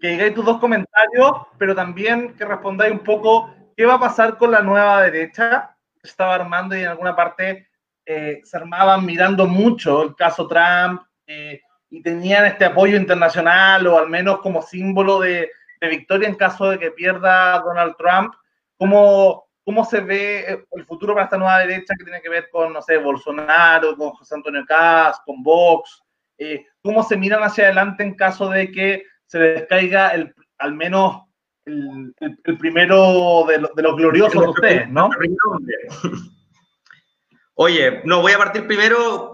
que digáis tus dos comentarios, pero también que respondáis un poco qué va a pasar con la nueva derecha estaba armando y en alguna parte eh, se armaban mirando mucho el caso Trump eh, y tenían este apoyo internacional o al menos como símbolo de, de victoria en caso de que pierda Donald Trump. ¿Cómo, ¿Cómo se ve eh, el futuro para esta nueva derecha que tiene que ver con, no sé, Bolsonaro, con José Antonio Caz, con Vox? Eh, ¿Cómo se miran hacia adelante en caso de que se les caiga el, al menos el, el, primero de, los gloriosos de ustedes, ¿no? Oye, no, voy a partir primero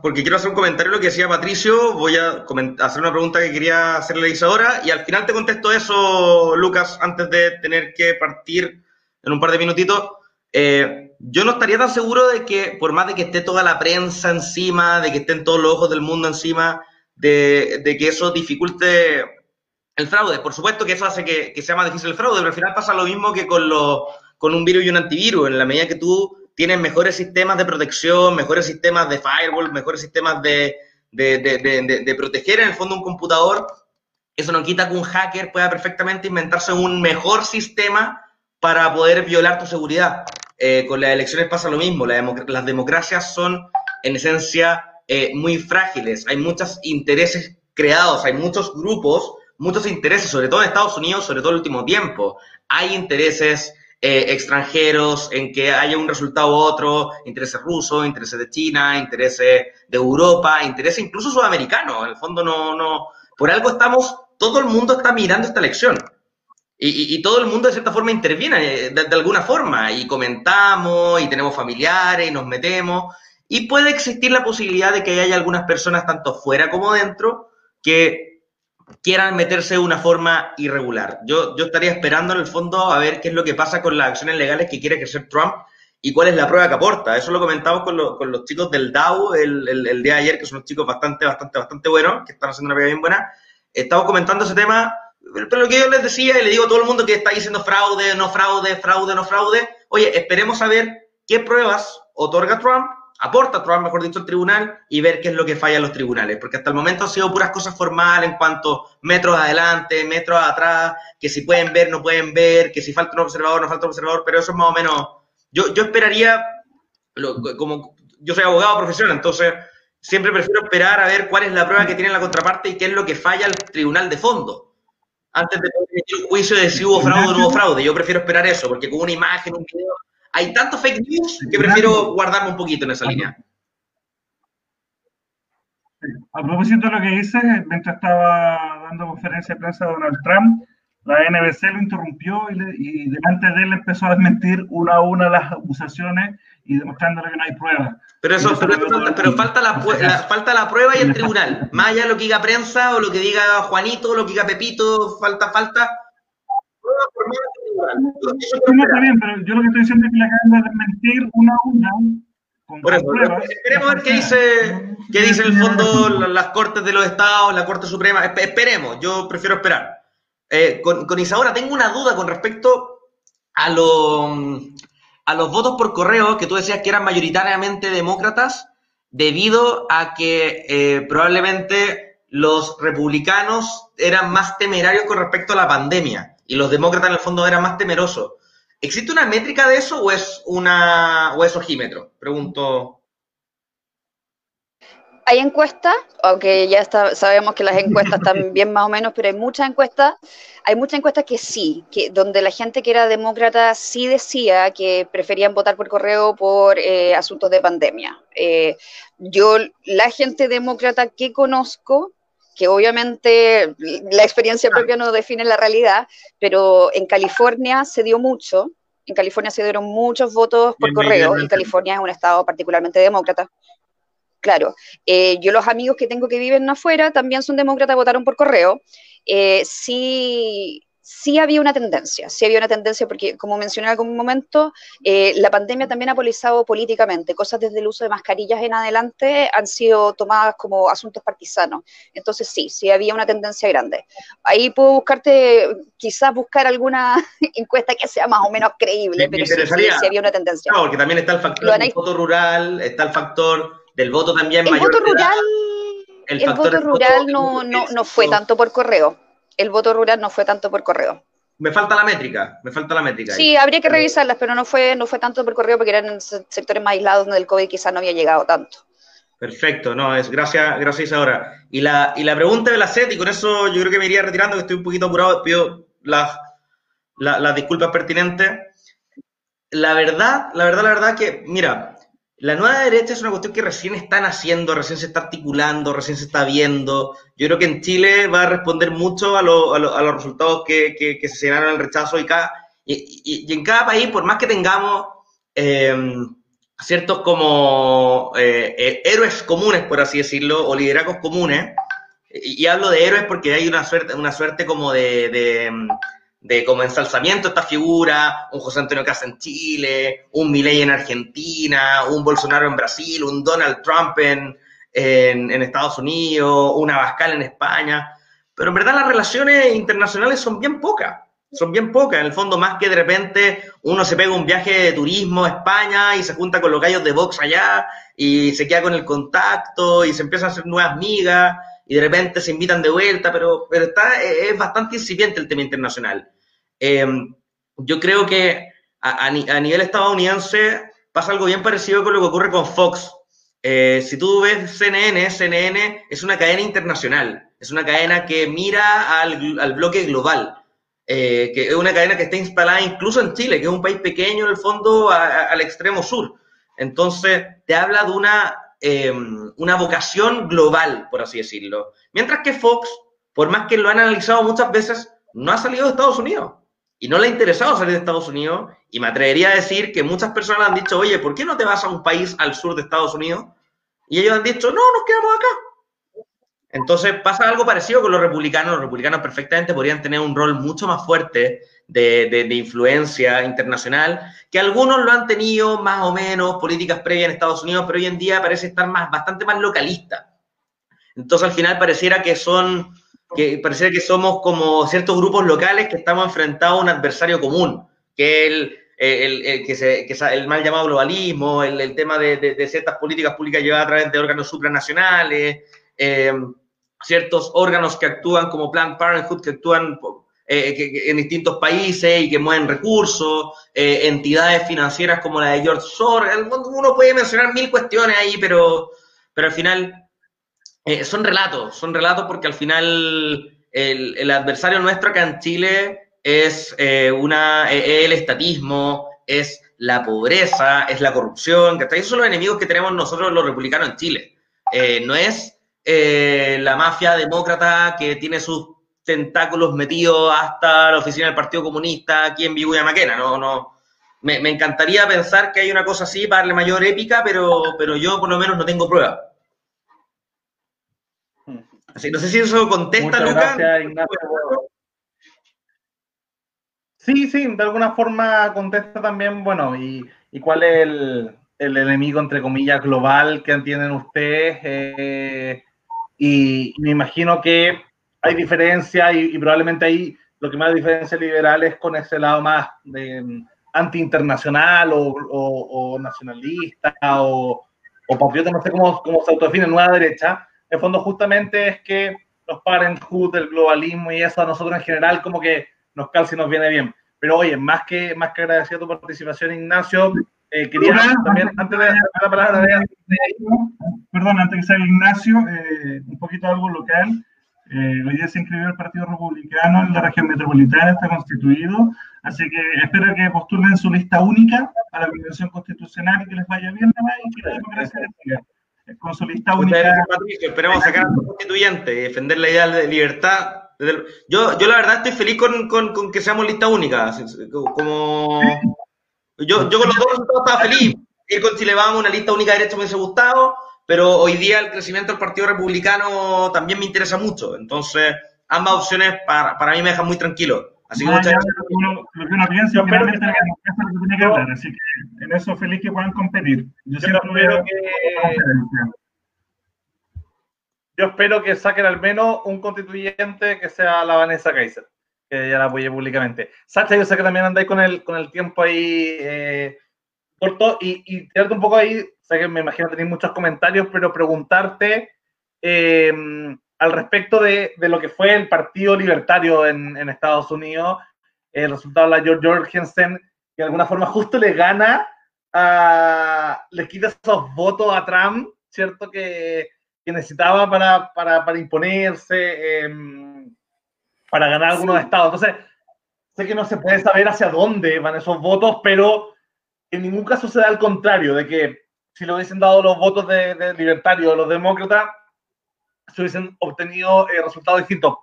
porque quiero hacer un comentario lo que decía Patricio. Voy a hacer una pregunta que quería hacerle a Isadora y al final te contesto eso, Lucas, antes de tener que partir en un par de minutitos. Eh, yo no estaría tan seguro de que, por más de que esté toda la prensa encima, de que estén todos los ojos del mundo encima, de, que eso dificulte el fraude. Por supuesto que eso hace que, sea más difícil el fraude, pero al final pasa lo mismo que con, con un virus y un antivirus. En la medida que tú tienes mejores sistemas de protección, mejores sistemas de firewall, mejores sistemas de, de proteger en el fondo un computador, eso no quita que un hacker pueda perfectamente inventarse un mejor sistema para poder violar tu seguridad. Eh, con las elecciones pasa lo mismo, las democracias son en esencia eh, muy frágiles, hay muchos intereses creados, hay muchos grupos, muchos intereses, sobre todo en Estados Unidos, sobre todo en el último tiempo. Hay intereses eh, extranjeros en que haya un resultado u otro, intereses rusos, intereses de China, intereses de Europa, intereses incluso sudamericanos. En el fondo no, no, por algo estamos, todo el mundo está mirando esta elección. Y, todo el mundo de cierta forma interviene eh, de, alguna forma y comentamos y tenemos familiares y nos metemos y puede existir la posibilidad de que haya algunas personas tanto fuera como dentro que quieran meterse de una forma irregular. Yo, yo estaría esperando en el fondo a ver qué es lo que pasa con las acciones legales que quiere ejercer Trump y cuál es la prueba que aporta. Eso lo comentamos con, con los chicos del DAO el, el, día de ayer, que son unos chicos bastante, bastante, bastante buenos, que están haciendo una vida bien buena. Estamos comentando ese tema pero lo que yo les decía y le digo a todo el mundo que está diciendo fraude, no fraude, fraude, no fraude, oye, esperemos a ver qué pruebas otorga Trump, aporta Trump, mejor dicho, al tribunal y ver qué es lo que falla en los tribunales, porque hasta el momento han sido puras cosas formales en cuanto metros adelante, metros atrás, que si pueden ver, no pueden ver, que si falta un observador, no falta un observador, pero eso es más o menos, yo, yo esperaría, como yo soy abogado profesional, entonces siempre prefiero esperar a ver cuál es la prueba que tiene la contraparte y qué es lo que falla al tribunal de fondo antes de emitir un juicio de si hubo fraude o no hubo fraude. Yo prefiero esperar eso, porque con una imagen, un video, hay tanto fake news que prefiero guardarme un poquito en esa línea. A propósito de lo que dices, mientras estaba dando conferencia de prensa Donald Trump, la NBC lo interrumpió y, y delante de él empezó a desmentir una a una las acusaciones y demostrándole que no hay pruebas. Pero eso, pero, falta, la, falta la prueba y el tribunal. Más allá de lo que diga prensa o lo que diga Juanito, o lo que diga Pepito, falta, falta. No, está bien, pero yo lo que estoy diciendo es que le acaban de desmentir una a una. Con Por eso, esperemos a ver qué dice, qué dice el fondo las cortes de los estados, la Corte Suprema. Esperemos, yo prefiero esperar. Eh, con, con Isadora, tengo una duda con respecto a a los votos por correo, que tú decías que eran mayoritariamente demócratas, debido a que eh, probablemente los republicanos eran más temerarios con respecto a la pandemia y los demócratas en el fondo eran más temerosos. ¿Existe una métrica de eso o es una o es ojímetro? Pregunto. Hay encuestas, aunque ya sabemos que las encuestas están bien más o menos, pero hay muchas encuestas, hay muchas encuestas que sí, que donde la gente que era demócrata sí decía que preferían votar por correo por eh, asuntos de pandemia. Eh, yo, la gente demócrata que conozco, que obviamente la experiencia propia no define la realidad, pero en California se dio mucho, en California se dieron muchos votos por correo, y California es un estado particularmente demócrata. Claro, eh, yo los amigos que tengo que viven afuera también son demócratas, votaron por correo. Eh, sí, sí había una tendencia, sí había una tendencia porque, como mencioné en algún momento, eh, la pandemia también ha polarizado políticamente. Cosas desde el uso de mascarillas en adelante han sido tomadas como asuntos partisanos. Entonces, sí, sí había una tendencia grande. Ahí puedo buscarte, quizás buscar alguna encuesta que sea más o menos creíble, pero sí, sí, había una tendencia. No, porque también está el factor voto rural, está el factor del voto también el mayor. Voto rural, el, el voto rural no, no, no fue tanto por correo. El voto rural no fue tanto por correo. Me falta la métrica, me falta la métrica. Sí, ahí. habría que revisarlas, pero no fue, no fue tanto por correo porque eran sectores más aislados donde el COVID quizás no había llegado tanto. Perfecto, no, es gracias, gracias ahora. Y la, y la pregunta de la SET, y con eso yo creo que me iría retirando, que estoy un poquito apurado, pido las, las, las disculpas pertinentes. La verdad, la verdad, la verdad que, mira, la nueva derecha es una cuestión que recién está naciendo, recién se está articulando, recién se está viendo. Yo creo que en Chile va a responder mucho a, lo, a, lo, a los resultados que, se señalaron el rechazo y, cada, y, en cada país, por más que tengamos eh, ciertos como eh, héroes comunes, por así decirlo, o liderazgos comunes, y, hablo de héroes porque hay una suerte, una suerte como de, de de como ensalzamiento esta figura, un José Antonio Casa en Chile, un Milei en Argentina, un Bolsonaro en Brasil, un Donald Trump en, en, Estados Unidos, un Abascal en España. Pero en verdad las relaciones internacionales son bien pocas, son bien pocas. En el fondo, más que de repente uno se pega un viaje de turismo a España y se junta con los gallos de Vox allá y se queda con el contacto y se empiezan a hacer nuevas migas y de repente se invitan de vuelta, pero, pero está, es bastante incipiente el tema internacional. Eh, yo creo que a, nivel estadounidense pasa algo bien parecido con lo que ocurre con Fox. Eh, si tú ves CNN, CNN es una cadena internacional, es una cadena que mira al, bloque global, eh, que es una cadena que está instalada incluso en Chile, que es un país pequeño en el fondo al extremo sur. Entonces, te habla de una, eh, una vocación global, por así decirlo. Mientras que Fox, por más que lo han analizado muchas veces, no ha salido de Estados Unidos y no le ha interesado salir de Estados Unidos. Y me atrevería a decir que muchas personas han dicho, oye, ¿por qué no te vas a un país al sur de Estados Unidos? Y ellos han dicho, no, nos quedamos acá. Entonces pasa algo parecido con los republicanos. Los republicanos perfectamente podrían tener un rol mucho más fuerte de, de, de, influencia internacional, que algunos lo han tenido más o menos, políticas previas en Estados Unidos, pero hoy en día parece estar más, bastante más localista. Entonces al final pareciera que son que pareciera que somos como ciertos grupos locales que estamos enfrentados a un adversario común, que el, el, el, que se, que el mal llamado globalismo, el, el tema de, de, de, ciertas políticas públicas llevadas a través de órganos supranacionales, eh, ciertos órganos que actúan como Planned Parenthood, que actúan eh, que, que en distintos países y que mueven recursos, eh, entidades financieras como la de George Soros, uno puede mencionar mil cuestiones ahí, pero, pero al final eh, son relatos, son relatos porque al final el, el, adversario nuestro acá en Chile es eh, una, eh, el estatismo, es la pobreza, es la corrupción, que esos son los enemigos que tenemos nosotros los republicanos en Chile. Eh, no es la mafia demócrata que tiene sus tentáculos metidos hasta la oficina del Partido Comunista aquí en y Maquena, no, no. Me, me, encantaría pensar que hay una cosa así para darle mayor épica, pero, pero yo por lo menos no tengo pruebas. Así, no sé si eso contesta, Lucas. Sí, sí, de alguna forma contesta también, bueno, y, y cuál es el, el, enemigo, entre comillas, global que entienden ustedes. Eh, y, me imagino que hay diferencia y, y, probablemente ahí lo que más diferencia liberal es con ese lado más de, anti-internacional o, o, o, nacionalista o, o patriota, no sé cómo, cómo se autodefine, nueva derecha en fondo justamente es que los parenthood, el globalismo y eso a nosotros en general como que nos calza y nos viene bien. Pero oye, más que, más que agradecido tu participación, Ignacio, eh, quería Perdón, también, antes de dar la palabra, de... perdón, antes que sea Ignacio, eh, un poquito algo local. Eh, hoy día se inscribió el Partido Republicano en la región metropolitana, está constituido, así que espero que postulen su lista única a la Convención Constitucional y que les vaya bien, y que la democracia les siga con su lista única. Patricio, esperemos sacar a los constituyentes y defender la idea de libertad. Yo, yo la verdad estoy feliz con, con, con que seamos lista única. Como yo, yo con los dos resultados estaba feliz. Ir con Chile Vamos, una lista única de derecho me hubiese gustado, pero hoy día el crecimiento del Partido Republicano también me interesa mucho. Entonces, ambas opciones para, para mí me dejan muy tranquilo. Así que muchas gracias. Uno, lo que uno piensa, finalmente que... es lo que tiene que hablar. Así que en eso feliz que puedan competir. Yo, yo espero que... Yo espero que saquen al menos un constituyente que sea la Vanessa Kaiser, que ya la apoyé públicamente. Sacha, yo sé que también andáis con el, con el tiempo ahí eh, corto y, y tirarte un poco ahí sé que me imagino que tenéis muchos comentarios, pero preguntarte eh, al respecto de, de, lo que fue el Partido Libertario en, en Estados Unidos, el resultado de la George Jorgensen, que de alguna forma justo le gana, a, le quita esos votos a Trump, ¿cierto? Que, que necesitaba para, para, para imponerse, eh, para ganar algunos sí. estados. Entonces, sé que no se puede saber hacia dónde van esos votos, pero en ningún caso se da al contrario, de que si lo hubiesen dado los votos de, de libertarios o los demócratas, se hubiesen obtenido eh, resultados distintos.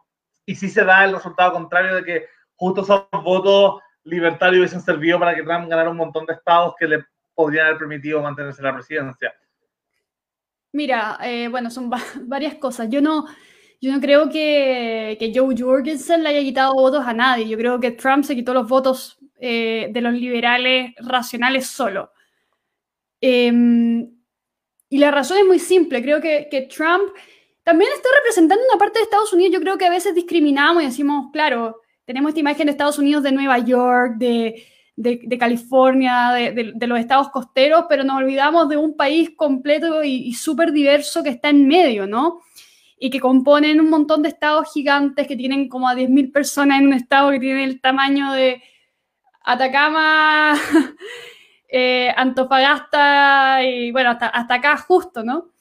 Y sí se da el resultado contrario de que justo esos votos libertarios hubiesen servido para que Trump ganara un montón de estados que le podrían haber permitido mantenerse en la presidencia. Mira, eh, bueno, son va varias cosas. Yo no, yo no creo que, Joe Jorgensen le haya quitado votos a nadie. Yo creo que Trump se quitó los votos eh, de los liberales racionales solo. Eh, y la razón es muy simple. Creo que Trump también está representando una parte de Estados Unidos. Yo creo que a veces discriminamos y decimos, claro, tenemos esta imagen de Estados Unidos de Nueva York, de, California, de, los estados costeros, pero nos olvidamos de un país completo y, y súper diverso que está en medio, ¿no? Y que componen un montón de estados gigantes que tienen como a 10.000 personas en un estado que tiene el tamaño de Atacama, eh, Antofagasta y bueno, hasta acá justo, ¿no?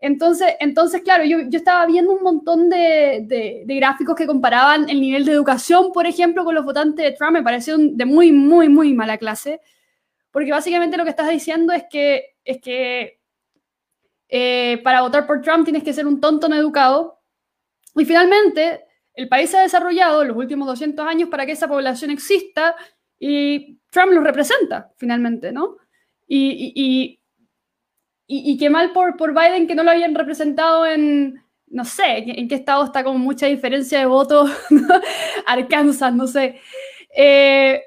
Entonces, entonces claro, yo, yo, estaba viendo un montón de, de, gráficos que comparaban el nivel de educación, por ejemplo, con los votantes de Trump. Me parecieron de muy, muy, muy mala clase. Porque básicamente lo que estás diciendo es que, es que eh, para votar por Trump tienes que ser un tonto no educado. Y finalmente, el país se ha desarrollado los últimos 200 años para que esa población exista y Trump lo representa, finalmente, ¿no? y, y y, qué mal por, por Biden que no lo habían representado en, no sé, en qué estado está con mucha diferencia de votos, Arkansas, no sé. Eh,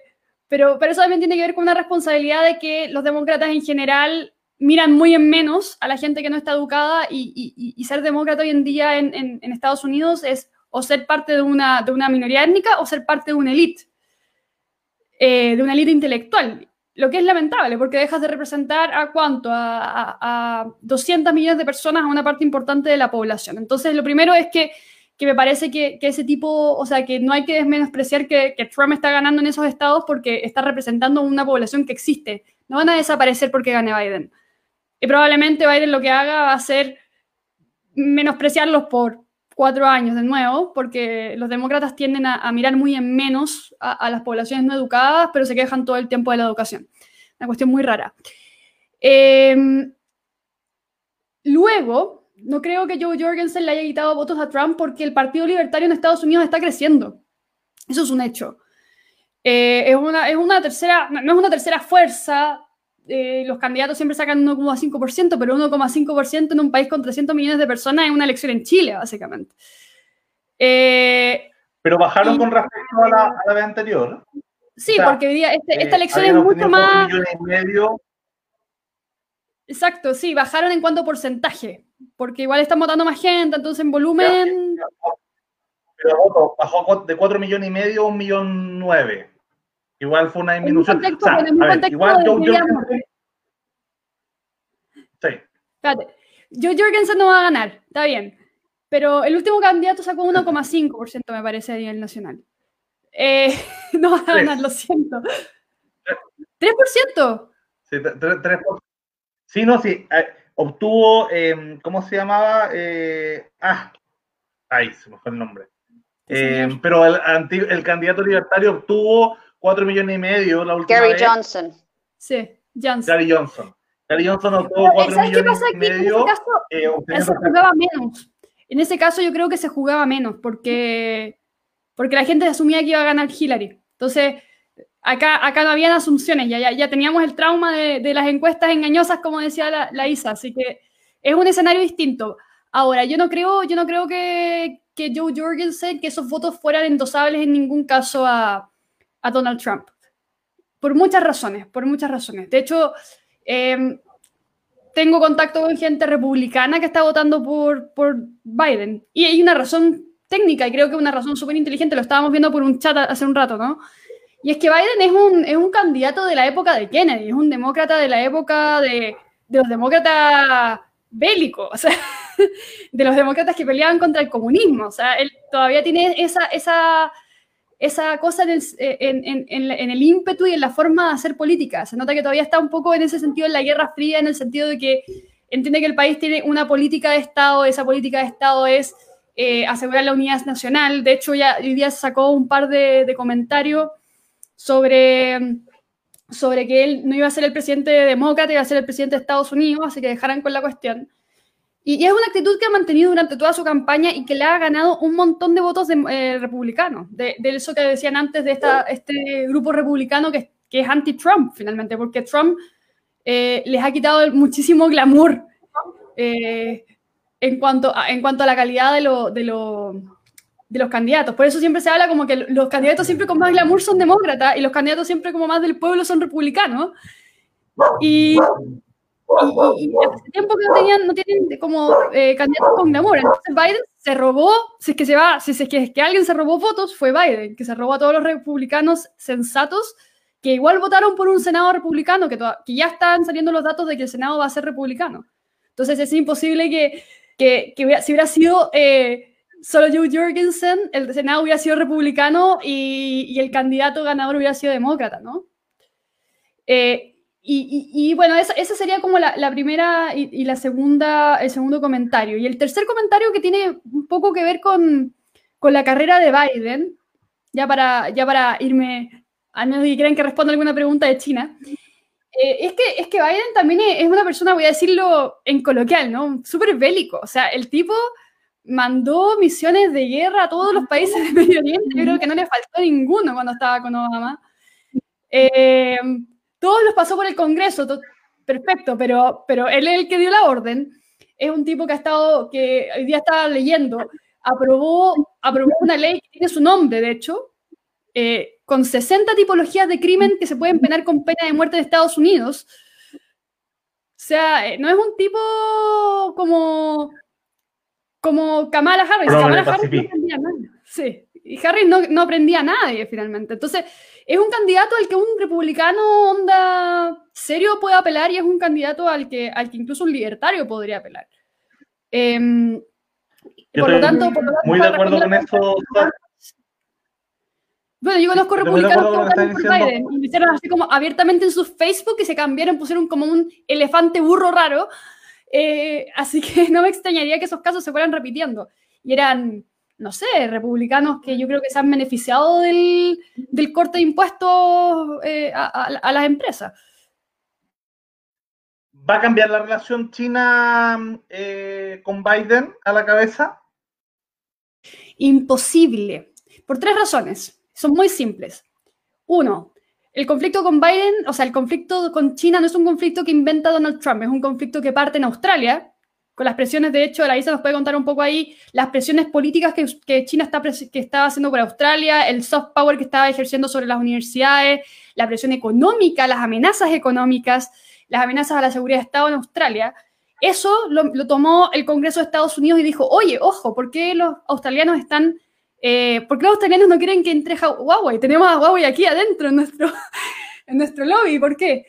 pero, pero eso también tiene que ver con una responsabilidad de que los demócratas en general miran muy en menos a la gente que no está educada y, ser demócrata hoy en día en, en, en, Estados Unidos es o ser parte de una, de una minoría étnica o ser parte de una élite, eh, de una élite intelectual lo que es lamentable, porque dejas de representar a cuánto, a, a, a, 200 millones de personas, a una parte importante de la población. Entonces, lo primero es que, que me parece que, ese tipo, o sea, que no hay que desmenospreciar que, que, Trump está ganando en esos estados porque está representando una población que existe. No van a desaparecer porque gane Biden. Y probablemente Biden lo que haga va a ser menospreciarlos por cuatro años de nuevo, porque los demócratas tienden a, mirar muy en menos a, las poblaciones no educadas, pero se quejan todo el tiempo de la educación. Una cuestión muy rara. Eh, luego, no creo que Joe Jorgensen le haya quitado votos a Trump porque el Partido Libertario en Estados Unidos está creciendo. Eso es un hecho. Eh, es, una, es una tercera, no es una tercera fuerza, eh, los candidatos siempre sacan 1,5%, pero 1,5% en un país con 300 millones de personas es una elección en Chile, básicamente. Eh, pero bajaron y, con respecto a la, a la vez anterior. Sí, o sea, porque hoy día este, esta elección es mucho más... Y medio. Exacto, sí, bajaron en cuanto a porcentaje, porque igual están votando más gente, entonces en volumen... Pero bajó de 4 millones y medio a 1 millón 9. Igual fue una disminución. Contexto, o sea, ver, igual Jorgensen. Sí. Espérate. Joe Jorgensen no va a ganar, está bien. Pero el último candidato sacó 1,5%, me parece, a nivel nacional. Eh, no va a ganar, lo siento. ¿3%? Sí, 3%. Sí, no, sí. Eh, obtuvo, eh, ¿cómo se llamaba? Eh, ah, ahí se me fue el nombre. Sí, pero el, el candidato libertario obtuvo 4 millones y medio la última Gary vez. Johnson. Sí, Johnson. Gary Johnson. Gary Johnson obtuvo 4 millones qué pasa y medio. En ese caso, eh, se jugaba menos. En ese caso yo creo que se jugaba menos porque, porque la gente asumía que iba a ganar Hillary. Entonces, acá, acá no habían asunciones, ya, ya, ya teníamos el trauma de, de, las encuestas engañosas, como decía la, la, Isa, así que es un escenario distinto. Ahora, yo no creo, yo no creo que, que Joe Jorgensen, que esos votos fueran endosables en ningún caso a, a Donald Trump. Por muchas razones, por muchas razones. De hecho, eh, tengo contacto con gente republicana que está votando por, por Biden. Y hay una razón técnica, y creo que una razón súper inteligente, lo estábamos viendo por un chat hace un rato, ¿no? Y es que Biden es un, es un candidato de la época de Kennedy, es un demócrata de la época de, de los demócratas bélicos, o sea, de los demócratas que peleaban contra el comunismo. O sea, él todavía tiene esa, esa, esa cosa en el, en, el, ímpetu y en la forma de hacer política. Se nota que todavía está un poco en ese sentido en la Guerra Fría, en el sentido de que entiende que el país tiene una política de Estado, esa política de Estado es eh, asegurar la unidad nacional. De hecho, ya hoy día sacó un par de, de comentarios sobre sobre que él no iba a ser el presidente demócrata, iba a ser el presidente de Estados Unidos, así que dejaran con la cuestión. Y, es una actitud que ha mantenido durante toda su campaña y que le ha ganado un montón de votos de, eh, republicanos, de, eso que decían antes de esta, este grupo republicano que, que es anti-Trump, finalmente, porque Trump eh, les ha quitado muchísimo glamour eh, en, cuanto a, en cuanto a la calidad de lo, de lo de los candidatos. Por eso siempre se habla como que los candidatos siempre con más glamour son demócratas y los candidatos siempre como más del pueblo son republicanos. Y, y, hace tiempo que no, tenían, no tienen como eh, candidatos con glamour. Entonces Biden se robó, si es que se va, si es que, es que alguien se robó votos, fue Biden, que se robó a todos los republicanos sensatos que igual votaron por un Senado republicano, que, que ya están saliendo los datos de que el Senado va a ser republicano. Entonces es imposible que, que, que si hubiera sido... Eh, solo Joe Jorgensen, el Senado hubiera sido republicano y, el candidato ganador hubiera sido demócrata, ¿no? Eh, y, bueno, esa, sería como la, primera y, la segunda, el segundo comentario. Y el tercer comentario que tiene un poco que ver con, la carrera de Biden, ya para, ya para irme, a menos que quieran que responda alguna pregunta de China, eh, es, que, es que Biden también es una persona, voy a decirlo en coloquial, ¿no? Súper bélico. O sea, el tipo mandó misiones de guerra a todos los países de Medio Oriente. Yo creo que no le faltó ninguno cuando estaba con Obama. Eh, todos los pasó por el Congreso, perfecto, pero, pero él es el que dio la orden. Es un tipo que ha estado, que hoy día estaba leyendo, aprobó, aprobó una ley que tiene su nombre, de hecho, eh, con 60 tipologías de crimen que se pueden penar con pena de muerte en Estados Unidos. O sea, eh, no es un tipo como como Kamala Harris. Kamala Harris no aprendía nada. Sí, y Harris no, no, aprendía a nadie finalmente. Entonces, es un candidato al que un republicano onda serio puede apelar y es un candidato al que, al que incluso un libertario podría apelar. Eh, por, lo tanto, por lo tanto, muy de acuerdo con eso. Bueno, yo conozco republicanos que votaron por Biden y lo hicieron así como abiertamente en su Facebook y se cambiaron, pusieron como un elefante burro raro eh, así que no me extrañaría que esos casos se fueran repitiendo. Y eran, no sé, republicanos que yo creo que se han beneficiado del, corte de impuestos eh, a, las empresas. ¿Va a cambiar la relación China eh, con Biden a la cabeza? Imposible, por tres razones. Son muy simples. Uno, el conflicto con Biden, o sea, el conflicto con China no es un conflicto que inventa Donald Trump, es un conflicto que parte en Australia, con las presiones, de hecho, la Isa nos puede contar un poco ahí, las presiones políticas que, China está, que estaba haciendo por Australia, el soft power que estaba ejerciendo sobre las universidades, la presión económica, las amenazas económicas, las amenazas a la seguridad de Estado en Australia. Eso lo, lo tomó el Congreso de Estados Unidos y dijo, oye, ojo, ¿por qué los australianos están eh, ¿por qué los australianos no quieren que entre Huawei? Tenemos a Huawei aquí adentro en nuestro, en nuestro lobby, ¿por qué?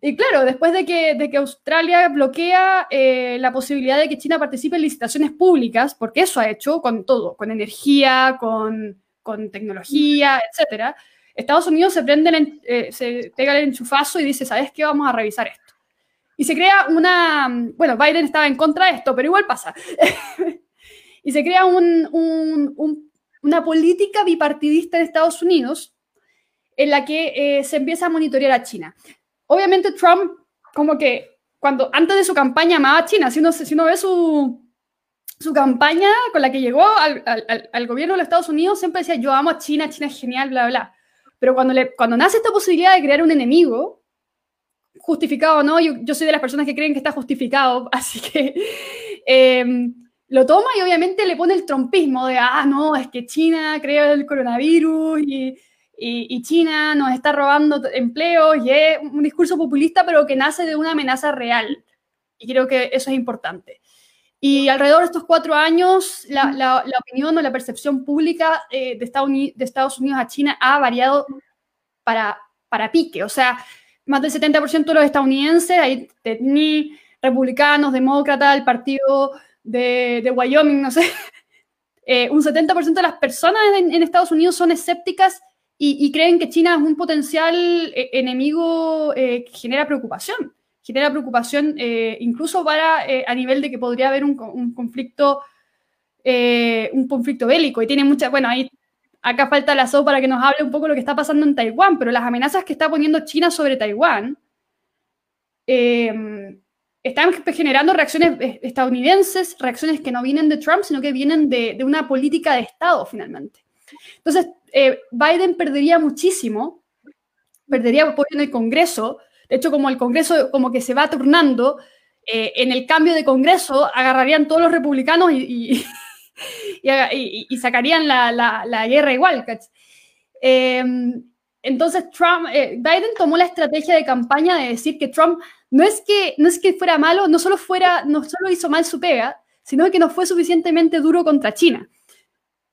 Y claro, después de que, de Australia bloquea eh, la posibilidad de que China participe en licitaciones públicas, porque eso ha hecho con todo, con energía, con, tecnología, etcétera, Estados Unidos se prende, eh, se pega el enchufazo y dice, ¿sabes qué? Vamos a revisar esto. Y se crea una, bueno, Biden estaba en contra de esto, pero igual pasa. y se crea un, un, un una política bipartidista en Estados Unidos en la que eh, se empieza a monitorear a China. Obviamente Trump, como que cuando antes de su campaña amaba a China, si uno, si uno ve su, su campaña con la que llegó al, al, gobierno de los Estados Unidos, siempre decía, yo amo a China, China es genial, bla, bla. Pero cuando, le, cuando nace esta posibilidad de crear un enemigo, justificado o no, yo, yo, soy de las personas que creen que está justificado, así que... Eh, lo toma y obviamente le pone el trompismo de, ah, no, es que China creó el coronavirus y, y, China nos está robando empleos y es un discurso populista, pero que nace de una amenaza real. Y creo que eso es importante. Y alrededor de estos cuatro años, la, la, opinión o la percepción pública eh, de, Estados Unidos, de Estados Unidos a China ha variado para, para pique. O sea, más del 70% de los estadounidenses, hay ni republicanos, demócratas, el partido de, de Wyoming, no sé, eh, un 70% de las personas en, Estados Unidos son escépticas y, creen que China es un potencial eh, enemigo eh, que genera preocupación. Genera preocupación incluso para a nivel de que podría haber un, conflicto un conflicto bélico. Y tiene muchas, bueno, ahí acá falta la SO para que nos hable un poco de lo que está pasando en Taiwán, pero las amenazas que está poniendo China sobre Taiwán están generando reacciones eh, estadounidenses, reacciones que no vienen de Trump, sino que vienen de, una política de Estado, finalmente. Entonces, eh, Biden perdería muchísimo, perdería apoyo en el Congreso. De hecho, como el Congreso como que se va turnando, eh, en el cambio de Congreso agarrarían todos los republicanos y, sacarían la, guerra igual. entonces, Trump, Biden tomó la estrategia de campaña de decir que Trump no es que, no es que fuera malo, no solo, fuera, no solo hizo mal su pega, sino que no fue suficientemente duro contra China.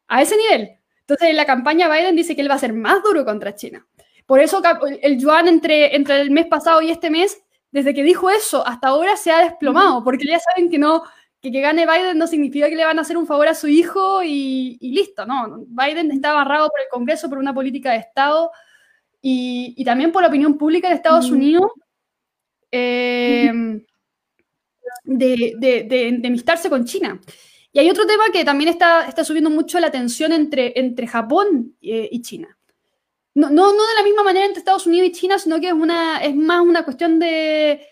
A ese nivel. Entonces, en la campaña Biden dice que él va a ser más duro contra China. Por eso el yuan entre, entre el mes pasado y este mes, desde que dijo eso hasta ahora se ha desplomado, porque ya saben que no, que, que gane Biden no significa que le van a hacer un favor a su hijo y, listo, no. Biden está amarrado por el Congreso por una política de Estado y, y también por la opinión pública de Estados Unidos Em, de, de, enemistarse con China. Y hay otro tema que también está, está subiendo mucho la tensión entre, entre Japón eh, y China. No, no, de la misma manera entre Estados Unidos y China, sino que es, una, es más una cuestión de,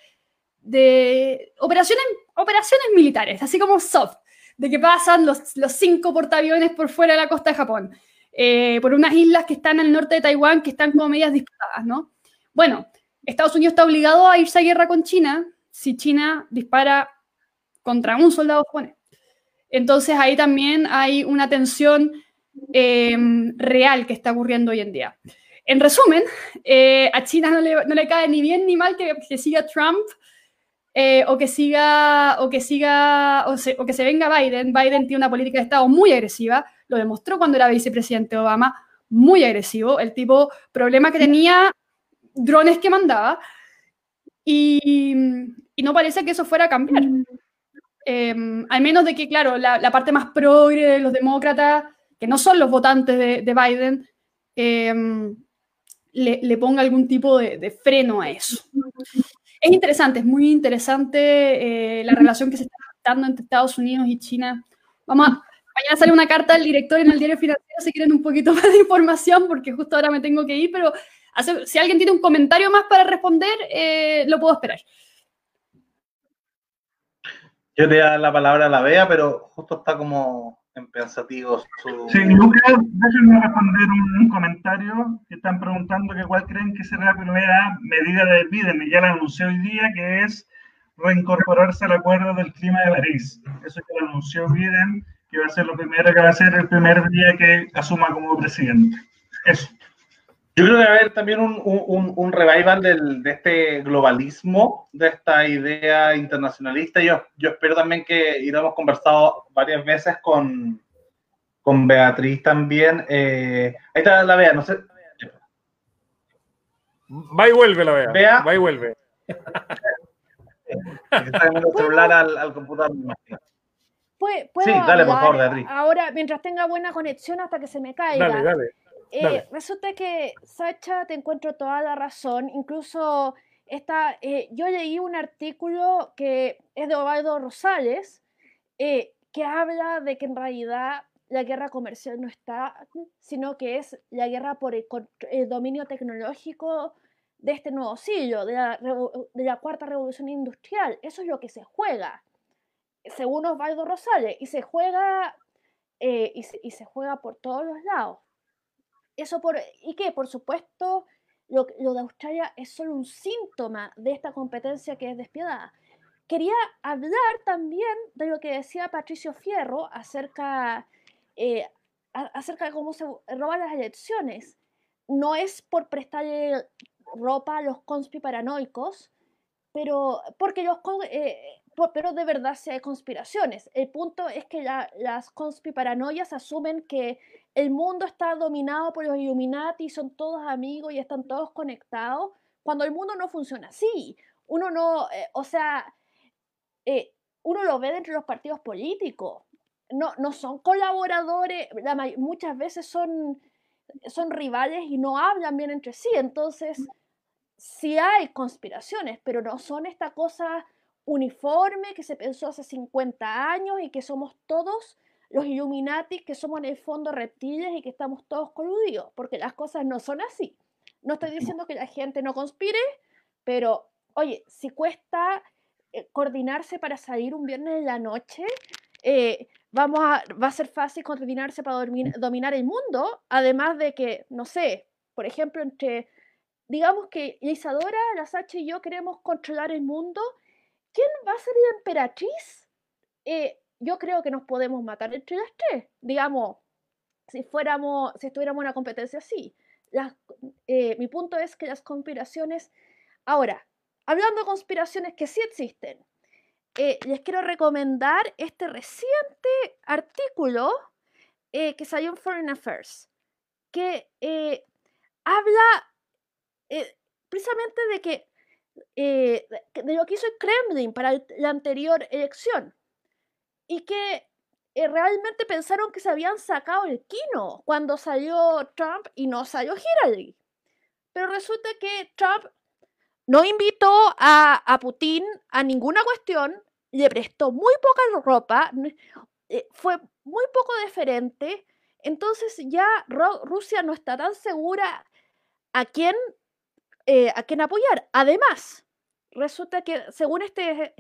de operaciones, operaciones militares, así como soft, de que pasan los, los cinco portaaviones por fuera de la costa de Japón, eh, por unas islas que están al norte de Taiwán, que están como medias disputadas, ¿no? Bueno, Estados Unidos está obligado a irse a guerra con China si China dispara contra un soldado japonés. Entonces ahí también hay una tensión eh, real que está ocurriendo hoy en día. En resumen, eh, a China no le, cae ni bien ni mal que, siga Trump eh, o que siga o que siga o, o, que se venga Biden. Biden tiene una política de Estado muy agresiva, lo demostró cuando era vicepresidente Obama, muy agresivo. El tipo problema que tenía drones que mandaba y, no parece que eso fuera a cambiar. Em, al menos de que, claro, la, parte más progre de los demócratas, que no son los votantes de, Biden, em, le, ponga algún tipo de, freno a eso. Es interesante, es muy interesante eh, la relación que se está dando entre Estados Unidos y China. Vamos a, mañana sale una carta al director en el diario financiero si quieren un poquito más de información, porque justo ahora me tengo que ir, pero si alguien tiene un comentario más para responder, eh, lo puedo esperar. Yo te da la palabra a la Bea, pero justo está como en pensativos. Su... Sí, Lucas, déjenme responder un, comentario que están preguntando que cuál creen que será la primera medida de Biden, ya la anunció hoy día, que es reincorporarse al acuerdo del clima de París. Eso ya lo anunció Biden, que va a ser lo primero que va a ser el primer día que asuma como presidente. Eso. Yo creo que va a haber también un, un, un revival del, de este globalismo, de esta idea internacionalista. Yo, yo espero también que, y lo hemos conversado varias veces con, con Beatriz también. Eh, ahí está la Bea, no sé. Va y vuelve la Bea. Bea. Va y vuelve. Está en el celular al, al computador. ¿Puedo sí, dale, por favor, Beatriz. Ahora, mientras tenga buena conexión hasta que se me caiga. Dale, dale. Eh, resulta que, Sacha, te encuentro toda la razón. Incluso esta, eh, yo leí un artículo que es de Ovaldo Rosales, eh, que habla de que en realidad la guerra comercial no está, sino que es la guerra por el, dominio tecnológico de este nuevo siglo, de la, de la, cuarta revolución industrial. Eso es lo que se juega, según Osvaldo Rosales, y se juega, y se juega por todos los lados. Eso por, y que, por supuesto, lo, de Australia es solo un síntoma de esta competencia que es despiadada. Quería hablar también de lo que decía Patricio Fierro acerca, eh, acerca de cómo se roban las elecciones. No es por prestarle ropa a los conspi paranoicos, pero porque los eh, pero de verdad si hay conspiraciones. El punto es que las conspiparanoias asumen que el mundo está dominado por los Illuminati, son todos amigos y están todos conectados, cuando el mundo no funciona así. Uno no, eh, o sea, eh, uno lo ve dentro de los partidos políticos. No, no son colaboradores, muchas veces son, son rivales y no hablan bien entre sí. Entonces, sí hay conspiraciones, pero no son esta cosa uniforme que se pensó hace 50 años y que somos todos los Illuminati, que somos en el fondo reptiles y que estamos todos coludidos, porque las cosas no son así. No estoy diciendo que la gente no conspire, pero oye, si cuesta eh, coordinarse para salir un viernes en la noche, eh, vamos a, va a ser fácil coordinarse para dominar el mundo, además de que, no sé, por ejemplo, entre, digamos que Isadora, las H y yo queremos controlar el mundo, ¿quién va a ser la emperatriz? Eh, yo creo que nos podemos matar entre las tres, digamos, si fuéramos, si estuviéramos en una competencia así. mi punto es que las conspiraciones, ahora, hablando de conspiraciones que sí existen, eh, les quiero recomendar este reciente artículo eh, que salió en Foreign Affairs, que eh, habla precisamente de que de lo que hizo el Kremlin para la anterior elección y que realmente pensaron que se habían sacado el quino cuando salió Trump y no salió Hillary. Pero resulta que Trump no invitó a, Putin a ninguna cuestión, le prestó muy poca ropa, eh, fue muy poco deferente, entonces ya Rusia no está tan segura a quién, eh, a quién apoyar. Además, resulta que según este,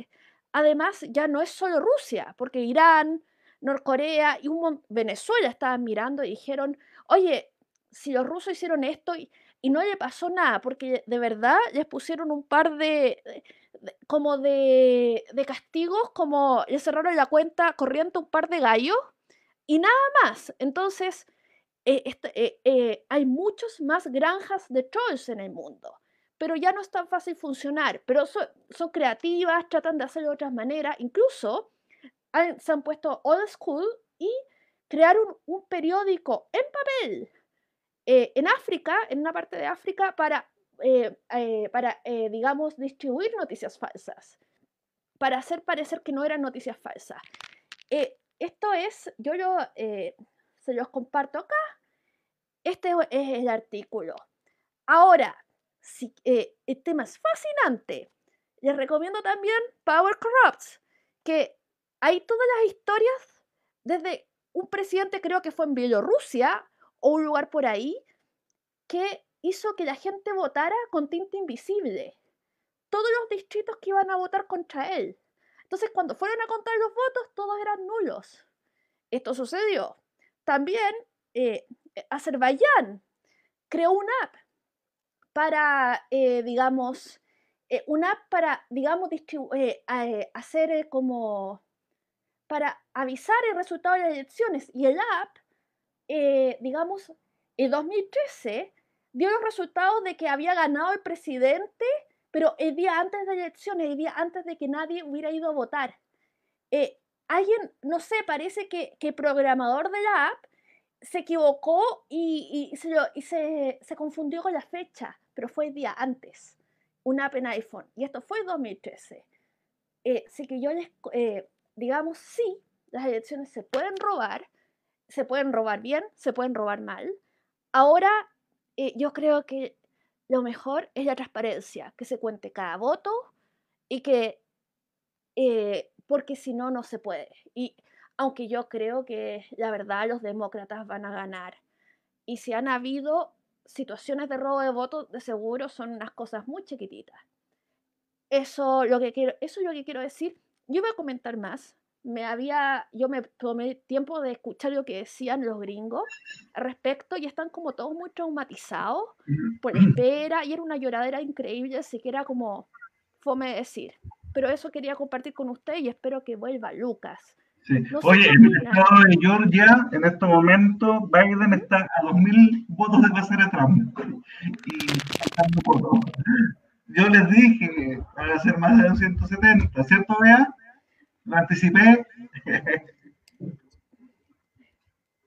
además ya no es solo Rusia, porque Irán, Norcorea y Venezuela estaban mirando y dijeron, oye, si los rusos hicieron esto y, no le pasó nada, porque de verdad les pusieron un par de, como de, castigos, como le cerraron la cuenta corriendo un par de gallos y nada más. Entonces, eh, este, eh, eh, hay muchos más granjas de trolls en el mundo, pero ya no es tan fácil funcionar, pero son, creativas, tratan de hacerlo de otras maneras, incluso se han puesto old school y crearon un periódico en papel eh, en África, en una parte de África, para, eh, eh, para digamos, distribuir noticias falsas, para hacer parecer que no eran noticias falsas. esto es, yo lo, se los comparto acá. Este es el artículo. Ahora, si, el tema es fascinante. Les recomiendo también Power Corrupts, que hay todas las historias desde un presidente, creo que fue en Bielorrusia, o un lugar por ahí que hizo que la gente votara con tinta invisible. Todos los distritos que iban a votar contra él. Entonces, cuando fueron a contar los votos, todos eran nulos. Esto sucedió. También eh, Azerbaiyán creó una app para, eh, digamos, eh, una app para, digamos, hacer como, para avisar el resultado de las elecciones. Y el app eh, digamos, en 2013 dio los resultados de que había ganado el presidente, pero el día antes de la elección, el día antes de que nadie hubiera ido a votar. Eh, alguien, no sé, parece que, el programador de la app se equivocó y, y se, se, confundió con la fecha, pero fue el día antes, una app en iPhone, y esto fue en 2013. Eh, así que yo les, digamos, sí, las elecciones se pueden robar, se pueden robar bien, se pueden robar mal. Ahora eh, yo creo que lo mejor es la transparencia, que se cuente cada voto y que, eh, porque si no, no se puede. Y aunque yo creo que la verdad los demócratas van a ganar. Y si han habido situaciones de robo de votos, de seguro son unas cosas muy chiquititas. Eso, lo que quiero, eso es lo que quiero decir. Yo voy a comentar más, me había, yo me tomé tiempo de escuchar lo que decían los gringos al respecto y están como todos muy traumatizados por la espera y era una lloradera increíble, así que era como fome decir. Pero eso quería compartir con usted y espero que vuelva Lucas. Oye, en el estado de Georgia, en este momento, Biden está a 2.000 votos de pasar a Trump. Y Yo les dije que van a ser más de 270, ¿cierto, Bea? Lo anticipé.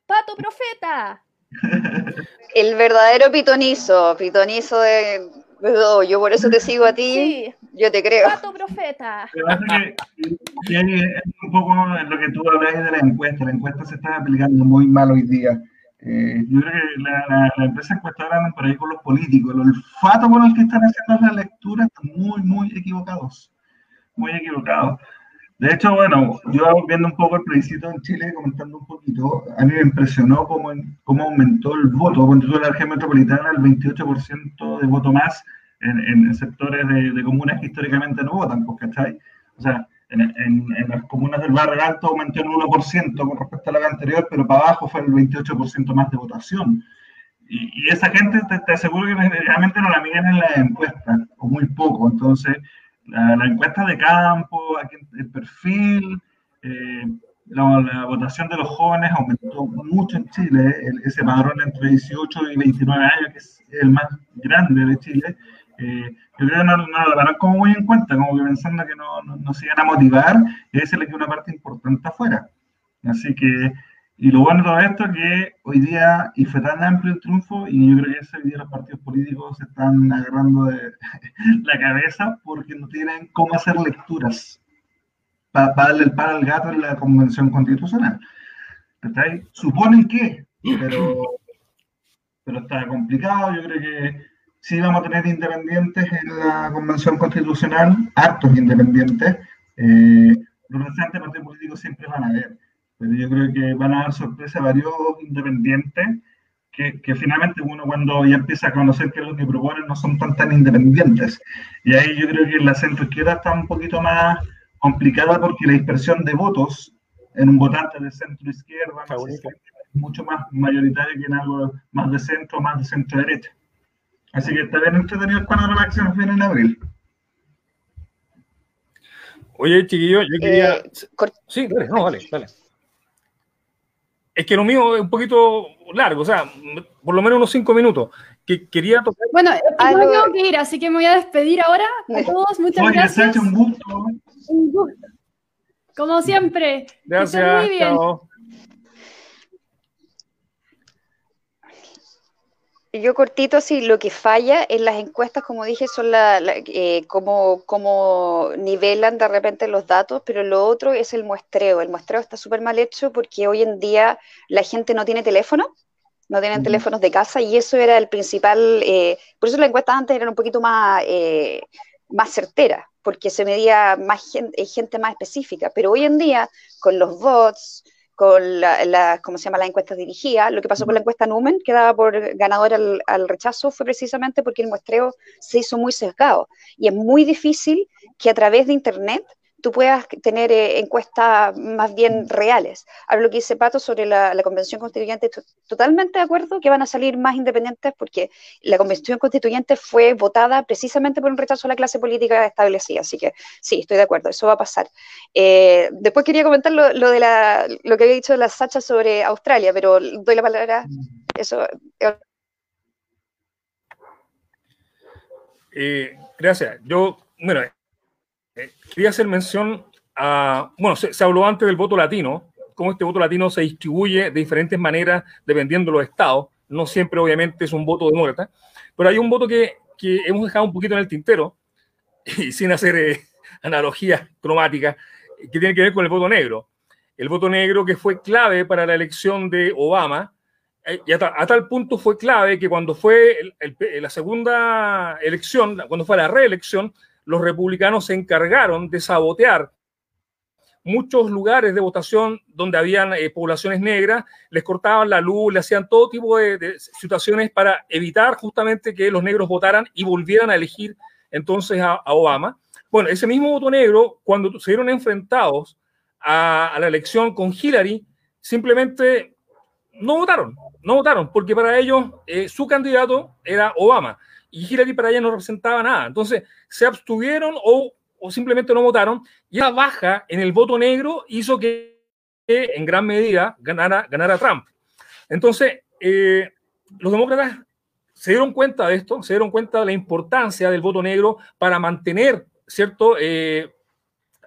Pato Profeta. El verdadero pitonizo, pitonizo de, Pero yo por eso te sigo a ti, Sí, yo te creo. gato profeta. Que que, un poco lo que tú hablas de la encuesta. La encuesta se está aplicando muy mal hoy día. Eh, yo creo que la, la, la empresa encuestadora andan por ahí con los políticos. El olfato con el que están haciendo la lectura están muy, muy equivocados. Muy equivocados. De hecho, bueno, yo viendo un poco el plebiscito en Chile, comentando un poquito, a mí me impresionó cómo, cómo aumentó el voto. Cuando tuve la región metropolitana, el 28% de voto más en, en sectores de, de, comunas que históricamente no votan, pues, ¿cachai? O sea, en, en, en, las comunas del barrio alto aumentó en 1% con respecto a la anterior, pero para abajo fue el 28% más de votación. Y, y esa gente te, te, aseguro que realmente no la miden en la encuesta, o muy poco. Entonces, la, la encuesta de campo, aquí el perfil, eh, la, la, votación de los jóvenes aumentó mucho en Chile, el, ese padrón entre 18 y 29 años, que es el más grande de Chile, eh, yo creo que no, no lo tomaron como muy en cuenta, como que pensando que no, no, no se iban a motivar, y le queda una parte importante afuera. Así que, y lo bueno de todo esto es que hoy día, y fue tan amplio el triunfo, y yo creo que ese día los partidos políticos se están agarrando de la cabeza porque no tienen cómo hacer lecturas para, para darle el palo al gato en la convención constitucional. ¿Está Suponen que, pero, pero está complicado, yo creo que sí vamos a tener independientes en la convención constitucional, hartos independientes. Eh, los restantes partidos políticos siempre van a ver, pero yo creo que van a dar sorpresa a varios independientes que, que, finalmente uno cuando ya empieza a conocer qué es lo que proponen no son tan tan independientes. Y ahí yo creo que la centro izquierda está un poquito más complicada porque la dispersión de votos en un votante de centro izquierda no es mucho más mayoritario que en algo más de centro, más de centro derecha. Así que está bien entretenido el panorama que se nos viene en abril. Oye, chiquillo, yo quería. Eh, sí, dale, no, dale, dale. Es que lo mío es un poquito largo, o sea, por lo menos unos cinco minutos. Que quería tocar. Bueno, tengo que ir, así que me voy a despedir ahora a todos. Muchas Oye, gracias. un gusto. Un gusto. Como siempre. Gracias. Muy bien. Chao. Yo cortito, sí, lo que falla en las encuestas, como dije, son la, la eh, cómo, cómo nivelan de repente los datos, pero lo otro es el muestreo. El muestreo está súper mal hecho porque hoy en día la gente no tiene teléfono, no tienen uh -huh. teléfonos de casa y eso era el principal, eh, por eso las encuestas antes eran un poquito más, eh, más certeras, porque se medía más gente, gente más específica, pero hoy en día con los bots, con la, la, ¿cómo se llama?, las encuestas dirigidas. Lo que pasó con la encuesta Numen, que daba por ganador al, al, rechazo, fue precisamente porque el muestreo se hizo muy sesgado. Y es muy difícil que a través de Internet tú puedas tener eh, encuestas más bien reales. Ahora lo que dice Pato sobre la, la, convención constituyente, totalmente de acuerdo que van a salir más independientes porque la convención constituyente fue votada precisamente por un rechazo a la clase política establecida. Así que sí, estoy de acuerdo, eso va a pasar. Eh, después quería comentar lo, lo, de la, lo que había dicho la Sacha sobre Australia, pero doy la palabra. Eso. Eh, gracias. Yo, bueno, eh, quería hacer mención a, bueno, se, se, habló antes del voto latino, cómo este voto latino se distribuye de diferentes maneras dependiendo de los estados, no siempre obviamente es un voto demócrata, pero hay un voto que, que hemos dejado un poquito en el tintero, y sin hacer eh, analogías cromáticas, que tiene que ver con el voto negro. El voto negro que fue clave para la elección de Obama, eh, y a, ta, a, tal punto fue clave que cuando fue el, el, la segunda elección, cuando fue la reelección, los republicanos se encargaron de sabotear muchos lugares de votación donde habían eh, poblaciones negras, les cortaban la luz, le hacían todo tipo de, situaciones para evitar justamente que los negros votaran y volvieran a elegir entonces a, Obama. Bueno, ese mismo voto negro, cuando se vieron enfrentados a, a la elección con Hillary, simplemente no votaron, no votaron, porque para ellos eh, su candidato era Obama y Hillary para ella no representaba nada. Entonces, se abstuvieron o, o simplemente no votaron y esa baja en el voto negro hizo que, en gran medida ganara, ganara Trump. Entonces, eh, los demócratas se dieron cuenta de esto, se dieron cuenta de la importancia del voto negro para mantener, ¿cierto?, eh,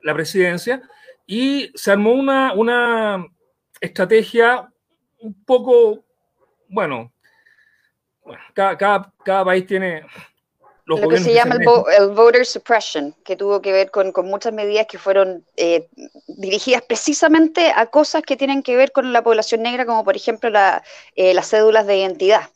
la presidencia y se armó una, una estrategia un poco, bueno, bueno cada, cada, cada país tiene lo que se llama el, voter suppression, que tuvo que ver con, muchas medidas que fueron eh, dirigidas precisamente a cosas que tienen que ver con la población negra, como por ejemplo eh, las cédulas de identidad.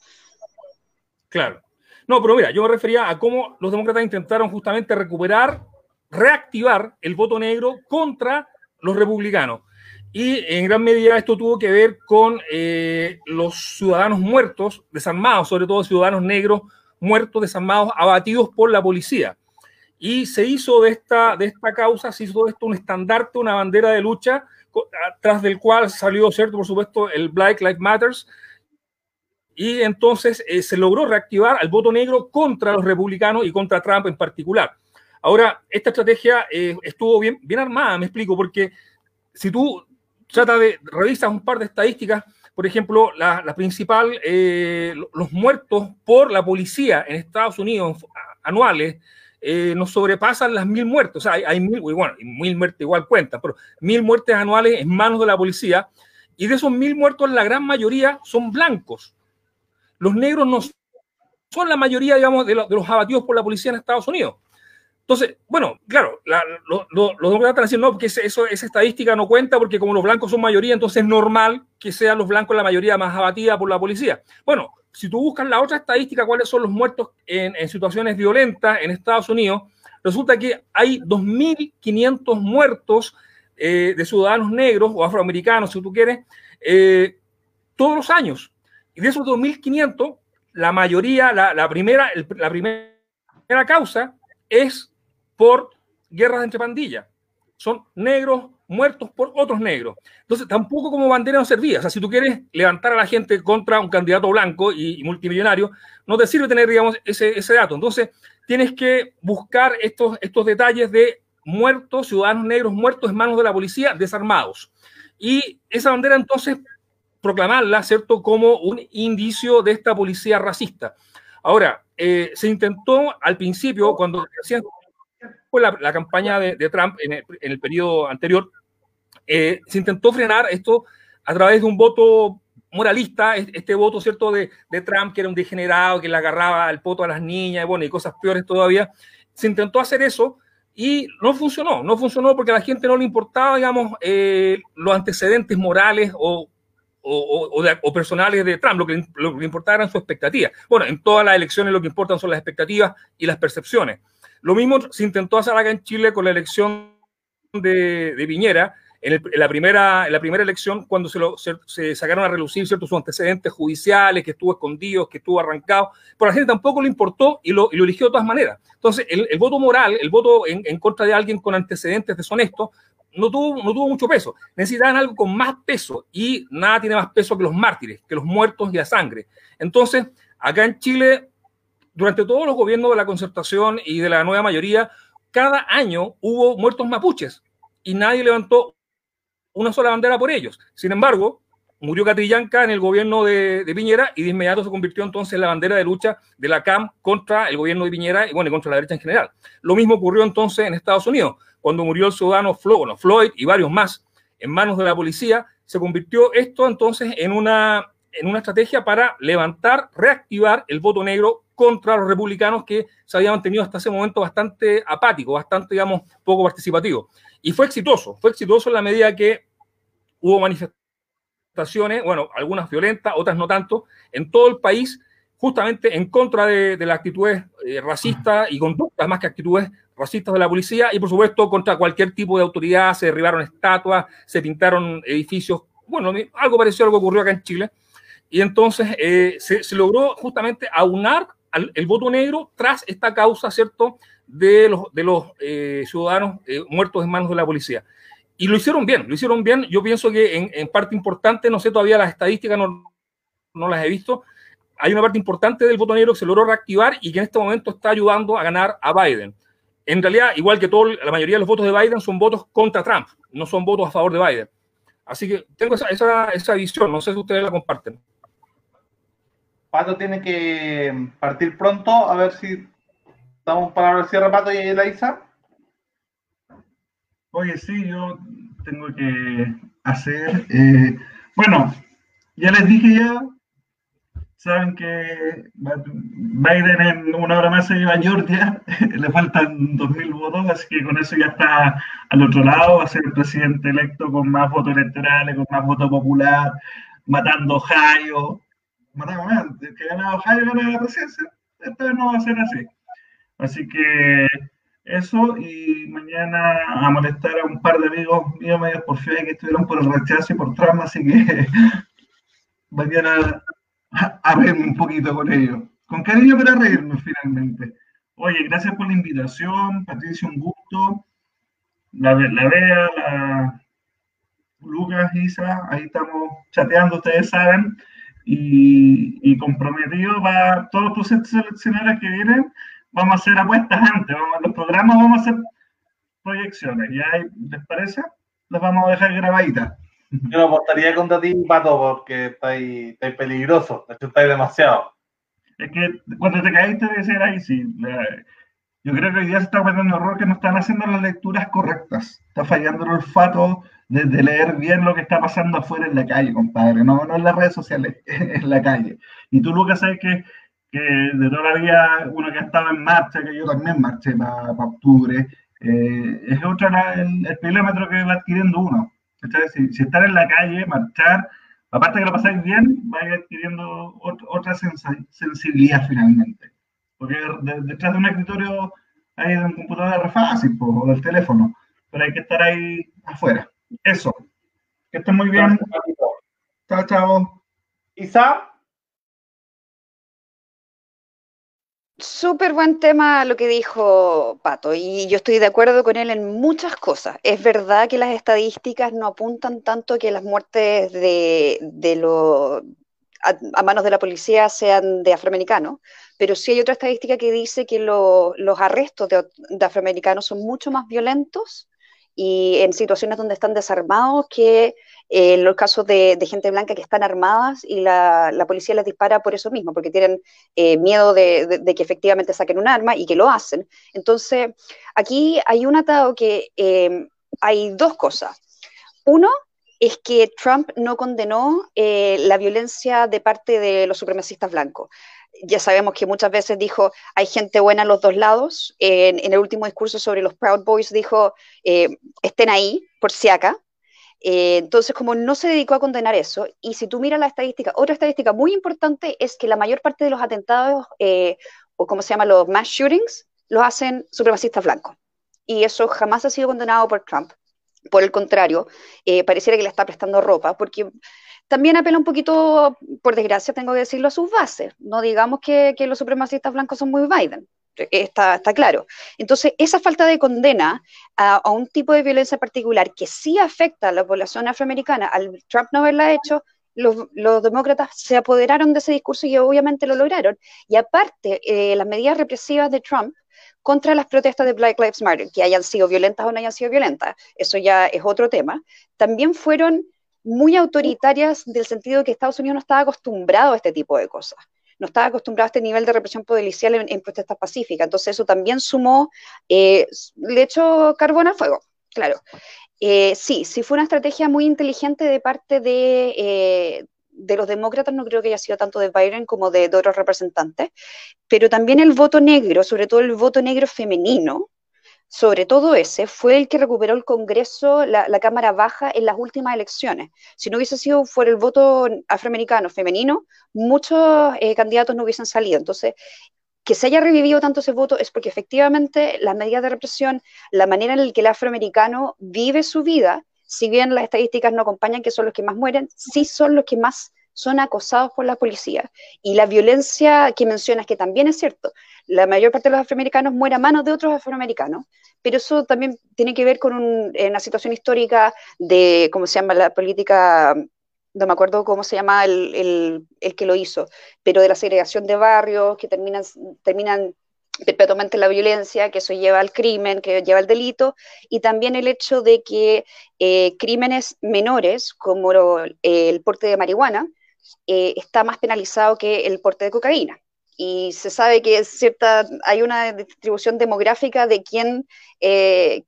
Claro. No, pero mira, yo me refería a cómo los demócratas intentaron justamente recuperar, reactivar el voto negro contra los republicanos. Y en gran medida esto tuvo que ver con eh, los ciudadanos muertos, desarmados, sobre todo ciudadanos negros muertos, desarmados, abatidos por la policía. Y se hizo de esta, de esta causa, se hizo de esto un estandarte, una bandera de lucha, tras del cual salió, ¿cierto? Por supuesto, el Black Lives Matters. Y entonces eh, se logró reactivar al voto negro contra los republicanos y contra Trump en particular. Ahora, esta estrategia eh, estuvo bien, bien armada, me explico, porque si tú trata de, revisas un par de estadísticas, por ejemplo, la, principal, eh, los muertos por la policía en Estados Unidos anuales eh, nos sobrepasan las mil muertes. O sea, hay, mil, bueno, mil muertes igual cuentan, pero mil muertes anuales en manos de la policía. Y de esos mil muertos, la gran mayoría son blancos. Los negros no son la mayoría, digamos, de, de los abatidos por la policía en Estados Unidos. Entonces, bueno, claro, los demócratas están diciendo, no, porque eso, esa estadística no cuenta, porque como los blancos son mayoría, entonces es normal que sean los blancos la mayoría más abatida por la policía. Bueno, si tú buscas la otra estadística, cuáles son los muertos en, situaciones violentas en Estados Unidos, resulta que hay 2.500 muertos eh, de ciudadanos negros o afroamericanos, si tú quieres, eh, todos los años. Y de esos 2.500, la mayoría, la, primera, la primera causa es por guerras entre pandillas. Son negros muertos por otros negros. Entonces, tampoco como bandera no servía. O sea, si tú quieres levantar a la gente contra un candidato blanco y, multimillonario, no te sirve tener, digamos, ese, ese, dato. Entonces, tienes que buscar estos, estos detalles de muertos, ciudadanos negros muertos en manos de la policía, desarmados. Y esa bandera, entonces, proclamarla, ¿cierto?, como un indicio de esta policía racista. Ahora, eh, se intentó al principio, cuando fue la, campaña de, Trump en el, periodo anterior, eh, se intentó frenar esto a través de un voto moralista, este voto, ¿cierto?, de, Trump, que era un degenerado, que le agarraba el voto a las niñas, y bueno, y cosas peores todavía. Se intentó hacer eso y no funcionó, no funcionó porque a la gente no le importaba, digamos, eh, los antecedentes morales o o, personales de Trump, lo que, lo que importaba eran sus expectativas. Bueno, en todas las elecciones lo que importan son las expectativas y las percepciones. Lo mismo se intentó hacer acá en Chile con la elección de, de Piñera, en, la primera, en la primera elección, cuando se, lo, sacaron a relucir ciertos antecedentes judiciales, que estuvo escondido, que estuvo arrancado, pero la gente tampoco le importó y lo, eligió de todas maneras. Entonces, el, el voto moral, el voto en, en, contra de alguien con antecedentes deshonestos, no tuvo, no tuvo mucho peso. Necesitaban algo con más peso y nada tiene más peso que los mártires, que los muertos y la sangre. Entonces, acá en Chile, durante todos los gobiernos de la concertación y de la nueva mayoría, cada año hubo muertos mapuches y nadie levantó una sola bandera por ellos. Sin embargo, murió Catrillanca en el gobierno de, de, Piñera y de inmediato se convirtió entonces en la bandera de lucha de la CAM contra el gobierno de Piñera y bueno, contra la derecha en general. Lo mismo ocurrió entonces en Estados Unidos cuando murió el ciudadano Floyd, y varios más en manos de la policía, se convirtió esto entonces en una, en una estrategia para levantar, reactivar el voto negro contra los republicanos que se habían mantenido hasta ese momento bastante apático, bastante, digamos, poco participativo. Y fue exitoso, fue exitoso en la medida que hubo manifestaciones, bueno, algunas violentas, otras no tanto, en todo el país, justamente en contra de, las actitudes eh, racistas y conductas más que actitudes racistas de la policía y por supuesto contra cualquier tipo de autoridad, se derribaron estatuas, se pintaron edificios, bueno, algo parecido a lo que ocurrió acá en Chile. Y entonces eh, se, logró justamente aunar el voto negro tras esta causa, ¿cierto?, de los, de los eh, ciudadanos eh, muertos en manos de la policía. Y lo hicieron bien, lo hicieron bien. Yo pienso que en, en parte importante, no sé todavía las estadísticas, no, no las he visto, hay una parte importante del voto negro que se logró reactivar y que en este momento está ayudando a ganar a Biden en realidad, igual que todo, la mayoría de los votos de Biden son votos contra Trump, no son votos a favor de Biden. Así que tengo esa, esa, esa visión, no sé si ustedes la comparten. Pato tiene que partir pronto, a ver si damos palabra al cierre, Pato y Isa. Oye, sí, yo tengo que hacer. Eh, bueno, ya les dije ya, saben que Biden en una hora más se lleva a Georgia, le faltan 2.000 votos, así que con eso ya está al otro lado, va a ser el presidente electo con más votos electorales, con más voto popular, matando Ohio. Matamos antes, que ganado Ohio gana la presidencia, esta vez no va a ser así. Así que eso, y mañana a molestar a un par de amigos míos medio por fe que estuvieron por el rechazo y por trama, así que mañana a reírme un poquito con ellos. Con cariño, pero a reírme finalmente. Oye, gracias por la invitación, Patricia, un gusto. La, la Bea, la Lucas, Isa, ahí estamos chateando, ustedes saben, y, y comprometido para todos los procesos seleccionadores que vienen, vamos a hacer apuestas antes, vamos, los programas vamos a hacer proyecciones, ¿ya les parece? Las vamos a dejar grabaditas. Yo no apostaría contra ti, Pato, porque estáis, estáis peligroso, de hecho estáis demasiado. Es que cuando te caíste de ser ahí, sí. yo creo que hoy día se está cometiendo un error que no están haciendo las lecturas correctas. Está fallando el olfato de, leer bien lo que está pasando afuera en la calle, compadre. No, no en las redes sociales, en la calle. Y tú, Lucas, sabes que, que de toda la vida uno que ha estado en marcha, que yo también marché para octubre, eh, es otra el, el kilómetro que va adquiriendo uno. Si, si estar en la calle, marchar, aparte que lo pasáis bien, vais adquiriendo otra sensibilidad finalmente. Porque detrás de un escritorio hay un computador es fácil, o del teléfono, pero hay que estar ahí afuera. Eso. Que estén muy bien. Chao, chao. Isa. Súper buen tema lo que dijo Pato, y yo estoy de acuerdo con él en muchas cosas. Es verdad que las estadísticas no apuntan tanto que las muertes de, lo, a, manos de la policía sean de afroamericanos, pero sí hay otra estadística que dice que los arrestos de afroamericanos son mucho más violentos y en situaciones donde están desarmados que eh, los casos de, gente blanca que están armadas y la, policía les dispara por eso mismo, porque tienen eh, miedo de, que efectivamente saquen un arma y que lo hacen. Entonces, aquí hay un atado que eh, hay dos cosas. Uno es que Trump no condenó la violencia de parte de los supremacistas blancos ya sabemos que muchas veces dijo, hay gente buena en los dos lados. En, el último discurso sobre los Proud Boys dijo, estén ahí, por si acá. Eh, entonces, como no se dedicó a condenar eso, y si tú miras la estadística, otra estadística muy importante es que la mayor parte de los atentados, eh, o como se llama, los mass shootings, los hacen supremacistas blancos. Y eso jamás ha sido condenado por Trump. Por el contrario, eh, pareciera que le está prestando ropa, porque también apela un poquito, por desgracia, tengo que decirlo, a sus bases. No digamos que, los supremacistas blancos son muy Biden está, está claro. Entonces, esa falta de condena a, un tipo de violencia particular que sí afecta a la población afroamericana, al Trump no haberla hecho, los, demócratas se apoderaron de ese discurso y obviamente lo lograron. Y aparte, eh, las medidas represivas de Trump contra las protestas de Black Lives Matter, que hayan sido violentas o no hayan sido violentas, eso ya es otro tema, también fueron muy autoritarias del sentido de que Estados Unidos no estaba acostumbrado a este tipo de cosas no estaba acostumbrado a este nivel de represión policial en, protestas pacíficas. Entonces eso también sumó, eh, le echó carbón al fuego, claro. Eh, sí, sí fue una estrategia muy inteligente de parte de, eh, de los demócratas, no creo que haya sido tanto de Biden como de, otros representantes, pero también el voto negro, sobre todo el voto negro femenino, sobre todo ese, fue el que recuperó el Congreso, la, Cámara Baja, en las últimas elecciones. Si no hubiese sido por el voto afroamericano femenino, muchos eh, candidatos no hubiesen salido. Entonces, que se haya revivido tanto ese voto es porque efectivamente las medidas de represión, la manera en la que el afroamericano vive su vida, si bien las estadísticas no acompañan que son los que más mueren, sí son los que más son acosados por la policía. Y la violencia que mencionas, que también es cierto, la mayor parte de los afroamericanos muere a manos de otros afroamericanos, pero eso también tiene que ver con una situación histórica de, ¿cómo se llama? La política, no me acuerdo cómo se llama el, que lo hizo, pero de la segregación de barrios que terminan, terminan perpetuamente la violencia, que eso lleva al crimen, que lleva al delito, y también el hecho de que eh, crímenes menores, como el porte de marihuana, eh, está más penalizado que el porte de cocaína y se sabe que cierta, hay una distribución demográfica de quién, eh,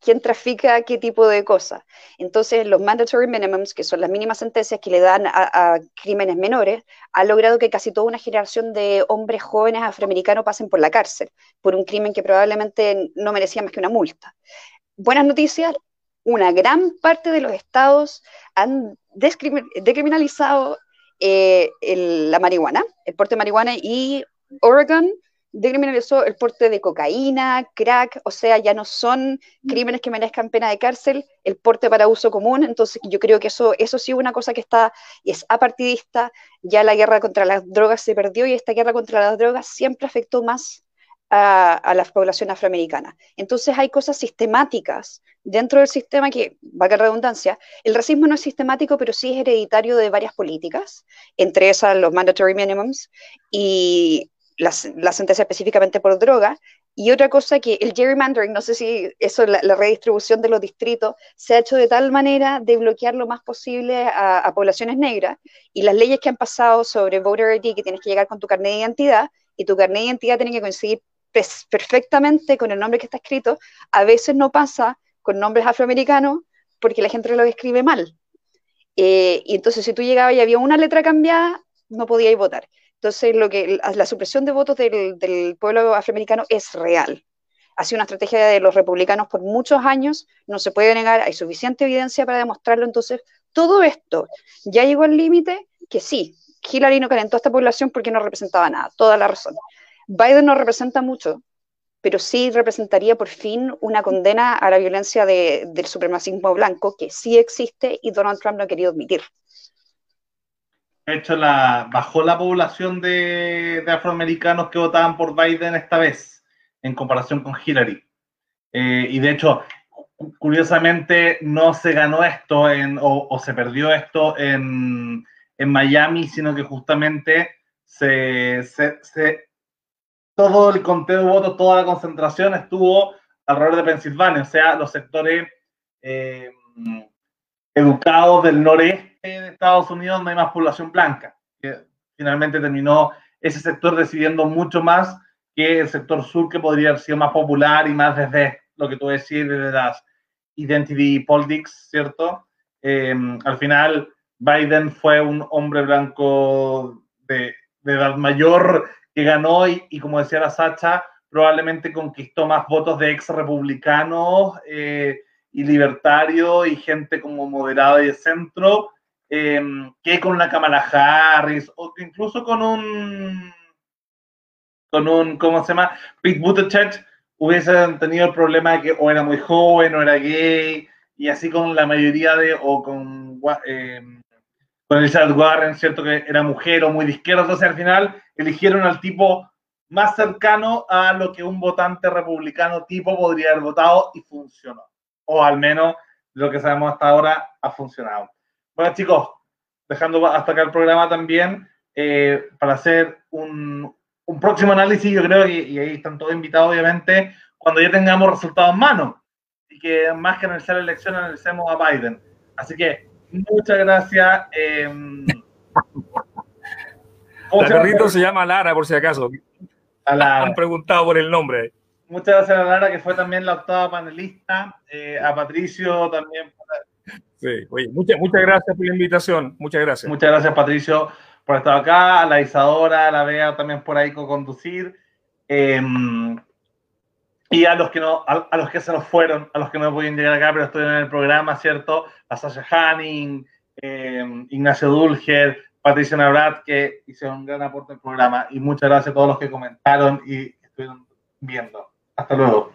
quién trafica qué tipo de cosas. Entonces, los mandatory minimums, que son las mínimas sentencias que le dan a, crímenes menores, ha logrado que casi toda una generación de hombres jóvenes afroamericanos pasen por la cárcel por un crimen que probablemente no merecía más que una multa. Buenas noticias, una gran parte de los estados han decriminalizado eh, la marihuana, el porte de marihuana, y Oregon decriminalizó el porte de cocaína, crack, o sea, ya no son crímenes que merezcan pena de cárcel, el porte para uso común, entonces yo creo que eso, eso sí es una cosa que está, es apartidista, ya la guerra contra las drogas se perdió y esta guerra contra las drogas siempre afectó más a, la población afroamericana. Entonces hay cosas sistemáticas dentro del sistema que, valga redundancia, el racismo no es sistemático, pero sí es hereditario de varias políticas, entre esas los mandatory minimums, y la, sentencia específicamente por droga, y otra cosa que el gerrymandering, no sé si eso, la, la, redistribución de los distritos, se ha hecho de tal manera de bloquear lo más posible a, poblaciones negras, y las leyes que han pasado sobre voter ID, que tienes que llegar con tu carnet de identidad, y tu carnet de identidad tiene que coincidir perfectamente con el nombre que está escrito, a veces no pasa con nombres afroamericanos porque la gente lo escribe mal. Eh, y entonces si tú llegabas y había una letra cambiada, no podías votar. Entonces, lo que, la supresión de votos del, pueblo afroamericano es real. Ha sido una estrategia de los republicanos por muchos años, no se puede negar, hay suficiente evidencia para demostrarlo. Entonces, todo esto ya llegó al límite que sí, Hillary no calentó a esta población porque no representaba nada, toda la razón. Biden no representa mucho, pero sí representaría por fin una condena a la violencia del supremacismo blanco que sí existe y Donald Trump no ha querido admitir hecho, la, bajó la población de, afroamericanos que votaban por Biden esta vez, en comparación con Hillary. Eh, y de hecho, curiosamente, no se ganó esto en, o, se perdió esto en, en, Miami, sino que justamente se, se, todo el conteo de votos, toda la concentración estuvo alrededor de Pensilvania, o sea, los sectores eh, educados del noreste en Estados Unidos no hay más población blanca, que finalmente terminó ese sector decidiendo mucho más que el sector sur, que podría haber sido más popular y más desde lo que tú decís, desde las identity politics, ¿cierto? Em, al final, Biden fue un hombre blanco de, edad mayor que ganó y, y, como decía la Sacha, probablemente conquistó más votos de ex republicanos eh, y libertarios y gente como moderada y de centro Em, que con una Kamala Harris o incluso con un con un ¿cómo se llama? Pete Buttigieg hubiesen tenido el problema de que o era muy joven o era gay y así con la mayoría de o con eh, con Elizabeth Warren, cierto que era mujer o muy de izquierda, entonces al final eligieron al tipo más cercano a lo que un votante republicano tipo podría haber votado y funcionó. O al menos lo que sabemos hasta ahora ha funcionado. Bueno, chicos, dejando hasta acá el programa también, eh, para hacer un, próximo análisis, yo creo, que, y ahí están todos invitados, obviamente, cuando ya tengamos resultados en mano. Y que más que analizar la elección, analicemos a Biden. Así que, muchas gracias. Eh, el perrito se llama Lara, por si acaso. Han preguntado por el nombre. Muchas gracias a Lara, que fue también la octava panelista. Eh, a Patricio también Sí, oye, muchas, muchas gracias por la invitación. Muchas gracias. Muchas gracias, Patricio, por estar acá. A la Isadora, a la Bea también por ahí con conducir. Y a los que no, a, los que se nos fueron, a los que no pueden llegar acá, pero estoy en el programa, ¿cierto? A Sasha Hanning, em, Ignacio Dulger, Patricia Nabrat, que hicieron un gran aporte al programa. Y muchas gracias a todos los que comentaron y estuvieron viendo. Hasta luego.